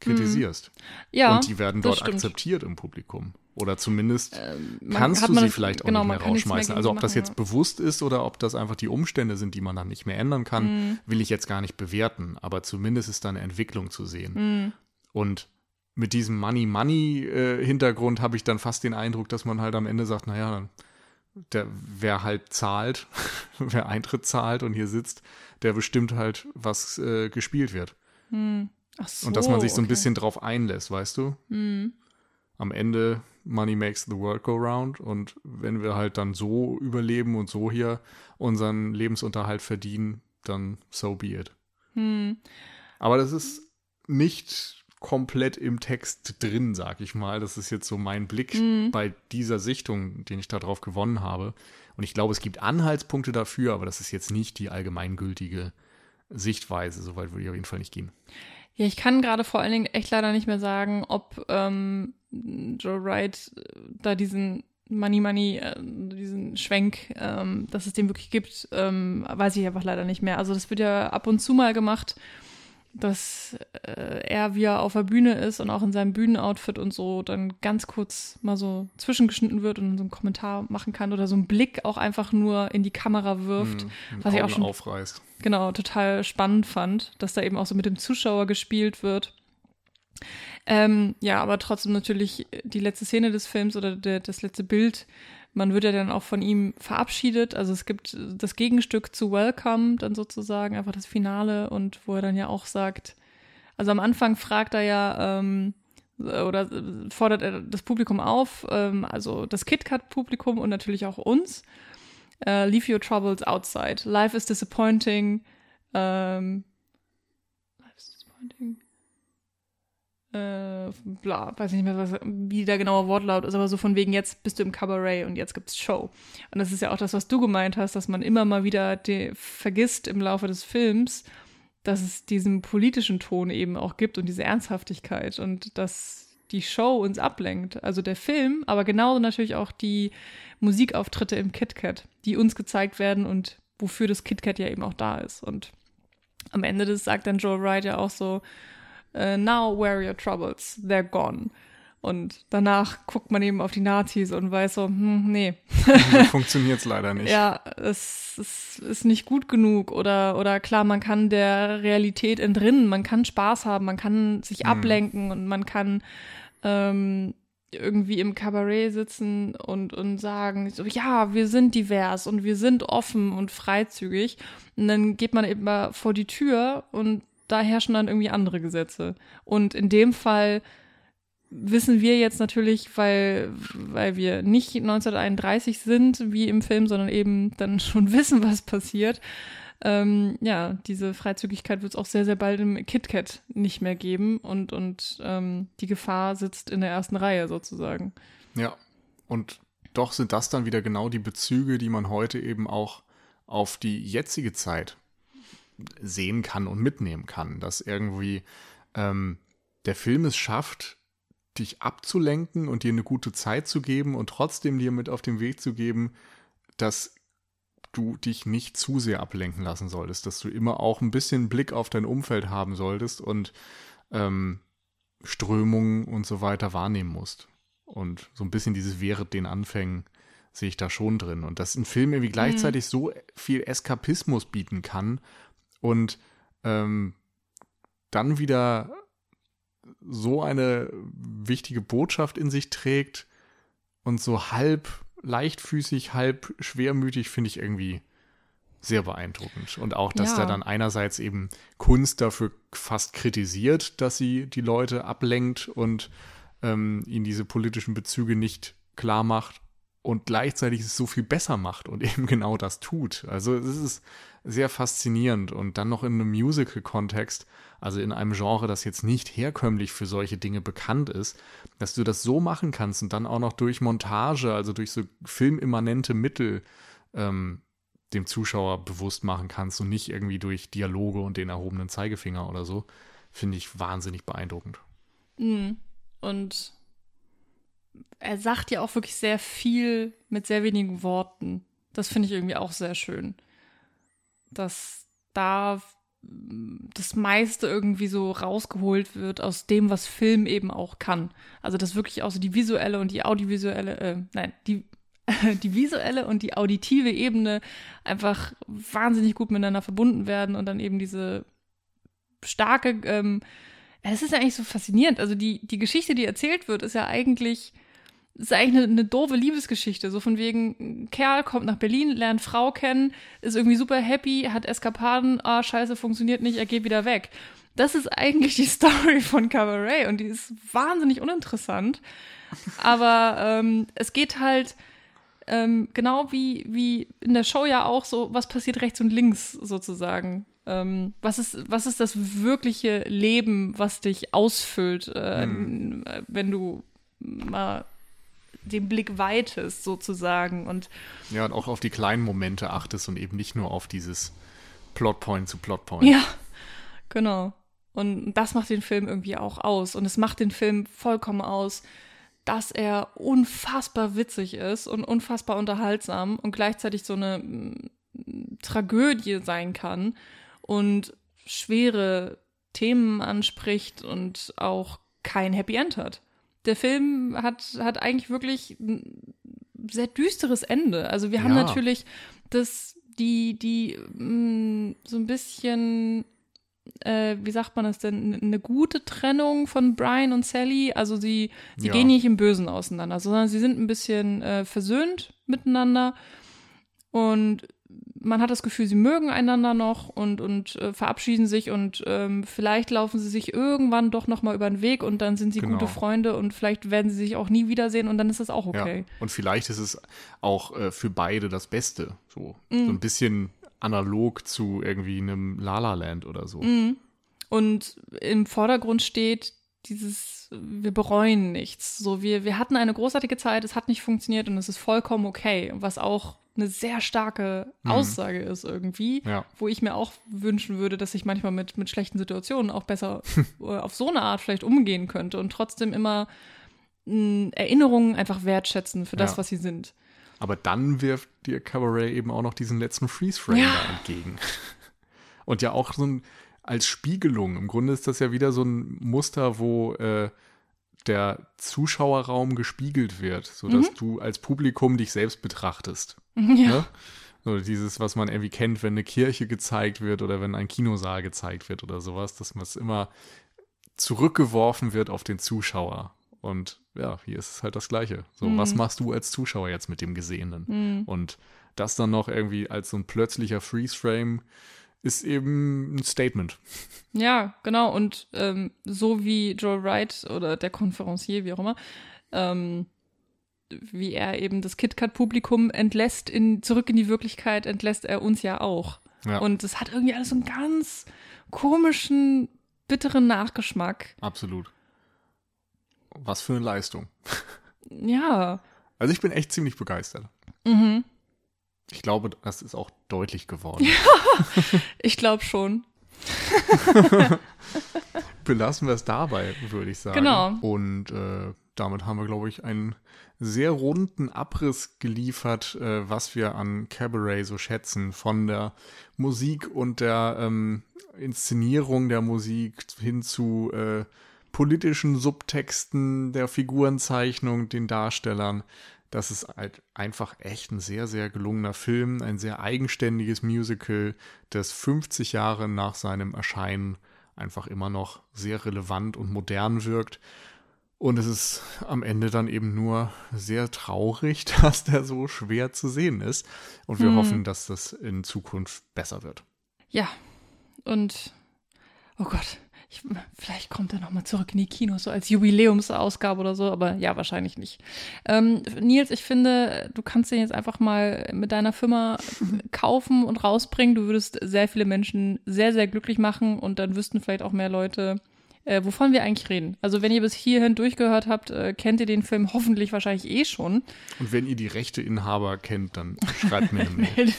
kritisierst. Mhm.
Ja.
Und die werden dort akzeptiert im Publikum. Oder zumindest ähm, kannst du sie vielleicht auch genau, nicht mehr rausschmeißen. Mehr also ob das jetzt ja. bewusst ist oder ob das einfach die Umstände sind, die man dann nicht mehr ändern kann, mhm. will ich jetzt gar nicht bewerten. Aber zumindest ist da eine Entwicklung zu sehen. Mhm. Und mit diesem Money-Money-Hintergrund äh, habe ich dann fast den Eindruck, dass man halt am Ende sagt, naja, dann der, wer halt zahlt, wer Eintritt zahlt und hier sitzt, der bestimmt halt, was äh, gespielt wird.
Hm. Ach so,
und dass man sich so ein bisschen drauf einlässt, weißt du? Hm. Am Ende Money makes the world go round und wenn wir halt dann so überleben und so hier unseren Lebensunterhalt verdienen, dann so be it.
Hm.
Aber das ist nicht komplett im Text drin, sag ich mal. Das ist jetzt so mein Blick mhm. bei dieser Sichtung, den ich darauf gewonnen habe. Und ich glaube, es gibt Anhaltspunkte dafür, aber das ist jetzt nicht die allgemeingültige Sichtweise. Soweit würde ich auf jeden Fall nicht gehen.
Ja, ich kann gerade vor allen Dingen echt leider nicht mehr sagen, ob ähm, Joe Wright äh, da diesen Money Money, äh, diesen Schwenk, ähm, dass es den wirklich gibt, ähm, weiß ich einfach leider nicht mehr. Also das wird ja ab und zu mal gemacht dass äh, er, wie er auf der Bühne ist und auch in seinem Bühnenoutfit und so, dann ganz kurz mal so zwischengeschnitten wird und so einen Kommentar machen kann oder so einen Blick auch einfach nur in die Kamera wirft,
mhm, was ich auch schon aufreißt.
genau total spannend fand, dass da eben auch so mit dem Zuschauer gespielt wird. Ähm, ja, aber trotzdem natürlich die letzte Szene des Films oder der, das letzte Bild man wird ja dann auch von ihm verabschiedet. Also es gibt das Gegenstück zu Welcome, dann sozusagen einfach das Finale und wo er dann ja auch sagt, also am Anfang fragt er ja, ähm, oder fordert er das Publikum auf, ähm, also das KitKat-Publikum und natürlich auch uns. Uh, leave your troubles outside. Life is disappointing. Ähm, life is disappointing äh, bla, weiß ich nicht mehr, was, wie der genaue Wortlaut ist, aber so von wegen, jetzt bist du im Cabaret und jetzt gibt's Show. Und das ist ja auch das, was du gemeint hast, dass man immer mal wieder vergisst im Laufe des Films, dass es diesen politischen Ton eben auch gibt und diese Ernsthaftigkeit und dass die Show uns ablenkt. Also der Film, aber genauso natürlich auch die Musikauftritte im KitKat, die uns gezeigt werden und wofür das KitKat ja eben auch da ist. Und am Ende des sagt dann Joe Wright ja auch so, uh, now where are your troubles? They're gone. Und danach guckt man eben auf die Nazis und weiß so, hm, nee.
So funktioniert es leider nicht.
Ja, es, es ist nicht gut genug. Oder, oder klar, man kann der Realität entrinnen, man kann Spaß haben, man kann sich
Mhm.
ablenken und man kann ähm, irgendwie im Kabarett sitzen und, und sagen, so, ja, wir sind divers und wir sind offen und freizügig. Und dann geht man eben mal vor die Tür und da herrschen dann irgendwie andere Gesetze. Und in dem Fall wissen wir jetzt natürlich, weil, weil wir nicht 1931 sind, wie im Film, sondern eben dann schon wissen, was passiert. Ähm, ja, diese Freizügigkeit wird es auch sehr, sehr bald im KitKat nicht mehr geben und, und ähm, die Gefahr sitzt in der ersten Reihe sozusagen.
Ja, und doch sind das dann wieder genau die Bezüge, die man heute eben auch auf die jetzige Zeit sehen kann und mitnehmen kann, dass irgendwie ähm, der Film es schafft, dich abzulenken und dir eine gute Zeit zu geben und trotzdem dir mit auf den Weg zu geben, dass du dich nicht zu sehr ablenken lassen solltest, dass du immer auch ein bisschen Blick auf dein Umfeld haben solltest und ähm, Strömungen und so weiter wahrnehmen musst. Und so ein bisschen dieses während den Anfängen sehe ich da schon drin. Und dass ein Film irgendwie gleichzeitig so viel Eskapismus bieten kann und ähm, dann wieder so eine wichtige Botschaft in sich trägt und so halb leichtfüßig, halb schwermütig, finde ich irgendwie sehr beeindruckend. Und auch, dass
Ja.
da dann einerseits eben Kunst dafür fast kritisiert, dass sie die Leute ablenkt und ähm, ihnen diese politischen Bezüge nicht klar macht und gleichzeitig es so viel besser macht und eben genau das tut. Also es ist sehr faszinierend und dann noch in einem Musical-Kontext, also in einem Genre, das jetzt nicht herkömmlich für solche Dinge bekannt ist, dass du das so machen kannst und dann auch noch durch Montage, also durch so filmimmanente Mittel ähm, dem Zuschauer bewusst machen kannst und nicht irgendwie durch Dialoge und den erhobenen Zeigefinger oder so, finde ich wahnsinnig beeindruckend.
Mhm. Und er sagt ja auch wirklich sehr viel mit sehr wenigen Worten. Das finde ich irgendwie auch sehr schön. Dass da das meiste irgendwie so rausgeholt wird aus dem, was Film eben auch kann. Also dass wirklich auch so die visuelle und die audiovisuelle, äh, nein, die, die visuelle und die auditive Ebene einfach wahnsinnig gut miteinander verbunden werden und dann eben diese starke, ähm, das ist ja eigentlich so faszinierend. Also die, die Geschichte, die erzählt wird, ist ja eigentlich, ist eigentlich eine, eine doofe Liebesgeschichte. So von wegen, ein Kerl kommt nach Berlin, lernt Frau kennen, ist irgendwie super happy, hat Eskapaden, ah, scheiße, funktioniert nicht, er geht wieder weg. Das ist eigentlich die Story von Cabaret und die ist wahnsinnig uninteressant. Aber ähm, es geht halt ähm, genau wie, wie in der Show ja auch so, was passiert rechts und links sozusagen. Ähm, was, ist, was ist das wirkliche Leben, was dich ausfüllt, ähm, wenn du mal den Blick weitest sozusagen und
Ja, und auch auf die kleinen Momente achtest und eben nicht nur auf dieses Plotpoint zu Plotpoint.
Ja, genau. Und das macht den Film irgendwie auch aus. Und es macht den Film vollkommen aus, dass er unfassbar witzig ist und unfassbar unterhaltsam und gleichzeitig so eine mm, Tragödie sein kann und schwere Themen anspricht und auch kein Happy End hat. Der Film hat, hat eigentlich wirklich ein sehr düsteres Ende. Also wir haben
Ja.
natürlich das, die, die mh, so ein bisschen, äh, wie sagt man das denn, eine gute Trennung von Brian und Sally. Also sie, sie
Ja.
gehen nicht im Bösen auseinander, sondern sie sind ein bisschen äh, versöhnt miteinander und man hat das Gefühl, sie mögen einander noch und, und äh, verabschieden sich und ähm, vielleicht laufen sie sich irgendwann doch noch mal über den Weg und dann sind sie
Genau.
gute Freunde und vielleicht werden sie sich auch nie wiedersehen und dann ist das auch okay.
Ja. Und vielleicht ist es auch äh, für beide das Beste. So,
Mhm.
so ein bisschen analog zu irgendwie einem La La Land oder so.
Mhm. Und im Vordergrund steht dieses, wir bereuen nichts. So, wir, wir hatten eine großartige Zeit, es hat nicht funktioniert und es ist vollkommen okay. Was auch eine sehr starke Aussage ist irgendwie,
Ja.
wo ich mir auch wünschen würde, dass ich manchmal mit, mit schlechten Situationen auch besser äh, auf so eine Art vielleicht umgehen könnte und trotzdem immer mh, Erinnerungen einfach wertschätzen für das,
Ja.
was sie sind.
Aber dann wirft dir Cabaret eben auch noch diesen letzten Freeze-Frame
Ja.
da entgegen. Und ja auch so ein, als Spiegelung. Im Grunde ist das ja wieder so ein Muster, wo äh, der Zuschauerraum gespiegelt wird, sodass mhm. du als Publikum dich selbst betrachtest.
Ja. Ne?
So dieses, was man irgendwie kennt, wenn eine Kirche gezeigt wird oder wenn ein Kinosaal gezeigt wird oder sowas, dass man es immer zurückgeworfen wird auf den Zuschauer. Und ja, hier ist es halt das Gleiche. So, mhm. was machst du als Zuschauer jetzt mit dem Gesehenen?
Mhm.
Und das dann noch irgendwie als so ein plötzlicher Freeze-Frame ist eben ein Statement.
Ja, genau. Und ähm, so wie Joel Wright oder der Konferencier, wie auch immer, ähm, wie er eben das KitKat-Publikum entlässt, in, zurück in die Wirklichkeit, entlässt er uns ja auch.
Ja.
Und es hat irgendwie alles so einen ganz komischen, bitteren Nachgeschmack.
Absolut. Was für eine Leistung.
Ja.
Also ich bin echt ziemlich begeistert.
Mhm.
Ich glaube, das ist auch deutlich geworden.
Ja, ich glaube schon.
Belassen wir es dabei, würde ich sagen.
Genau.
Und äh, damit haben wir, glaube ich, einen sehr runden Abriss geliefert, äh, was wir an Cabaret so schätzen. Von der Musik und der ähm, Inszenierung der Musik hin zu äh, politischen Subtexten, der Figurenzeichnung, den Darstellern. Das ist halt einfach echt ein sehr, sehr gelungener Film, ein sehr eigenständiges Musical, das 50 Jahre nach seinem Erscheinen einfach immer noch sehr relevant und modern wirkt. Und es ist am Ende dann eben nur sehr traurig, dass der so schwer zu sehen ist. Und wir hm. hoffen, dass das in Zukunft besser wird.
Ja. Und, oh Gott, ich, vielleicht kommt er nochmal zurück in die Kinos, so als Jubiläumsausgabe oder so, aber ja, wahrscheinlich nicht. Ähm, Nils, ich finde, du kannst den jetzt einfach mal mit deiner Firma kaufen und rausbringen. Du würdest sehr viele Menschen sehr, sehr glücklich machen und dann wüssten vielleicht auch mehr Leute, äh, wovon wir eigentlich reden. Also wenn ihr bis hierhin durchgehört habt, äh, kennt ihr den Film hoffentlich wahrscheinlich eh schon.
Und wenn ihr die Rechteinhaber kennt, dann schreibt mir eine Mail.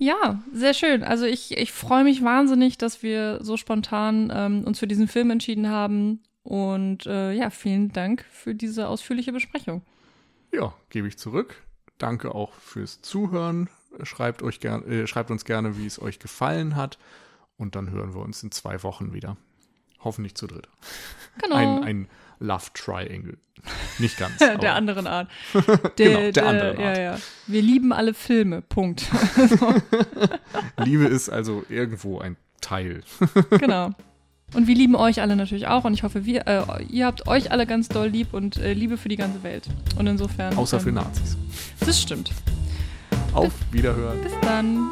Ja, sehr schön. Also ich, ich freue mich wahnsinnig, dass wir so spontan ähm, uns für diesen Film entschieden haben. Und äh, ja, vielen Dank für diese ausführliche Besprechung.
Ja, gebe ich zurück. Danke auch fürs Zuhören. Schreibt, euch ger äh, schreibt uns gerne, wie es euch gefallen hat. Und dann hören wir uns in zwei Wochen wieder. Hoffentlich zu dritt.
Genau.
Ein, ein Love Triangle. Nicht ganz.
der anderen Art.
Der, genau, der, der anderen
Art. Ja, ja. Wir lieben alle Filme. Punkt.
Liebe ist also irgendwo ein Teil.
genau. Und wir lieben euch alle natürlich auch. Und ich hoffe, wir, äh, ihr habt euch alle ganz doll lieb und äh, Liebe für die ganze Welt. Und insofern.
Außer ähm, für Nazis.
Das stimmt.
Auf Wiederhören.
Bis dann.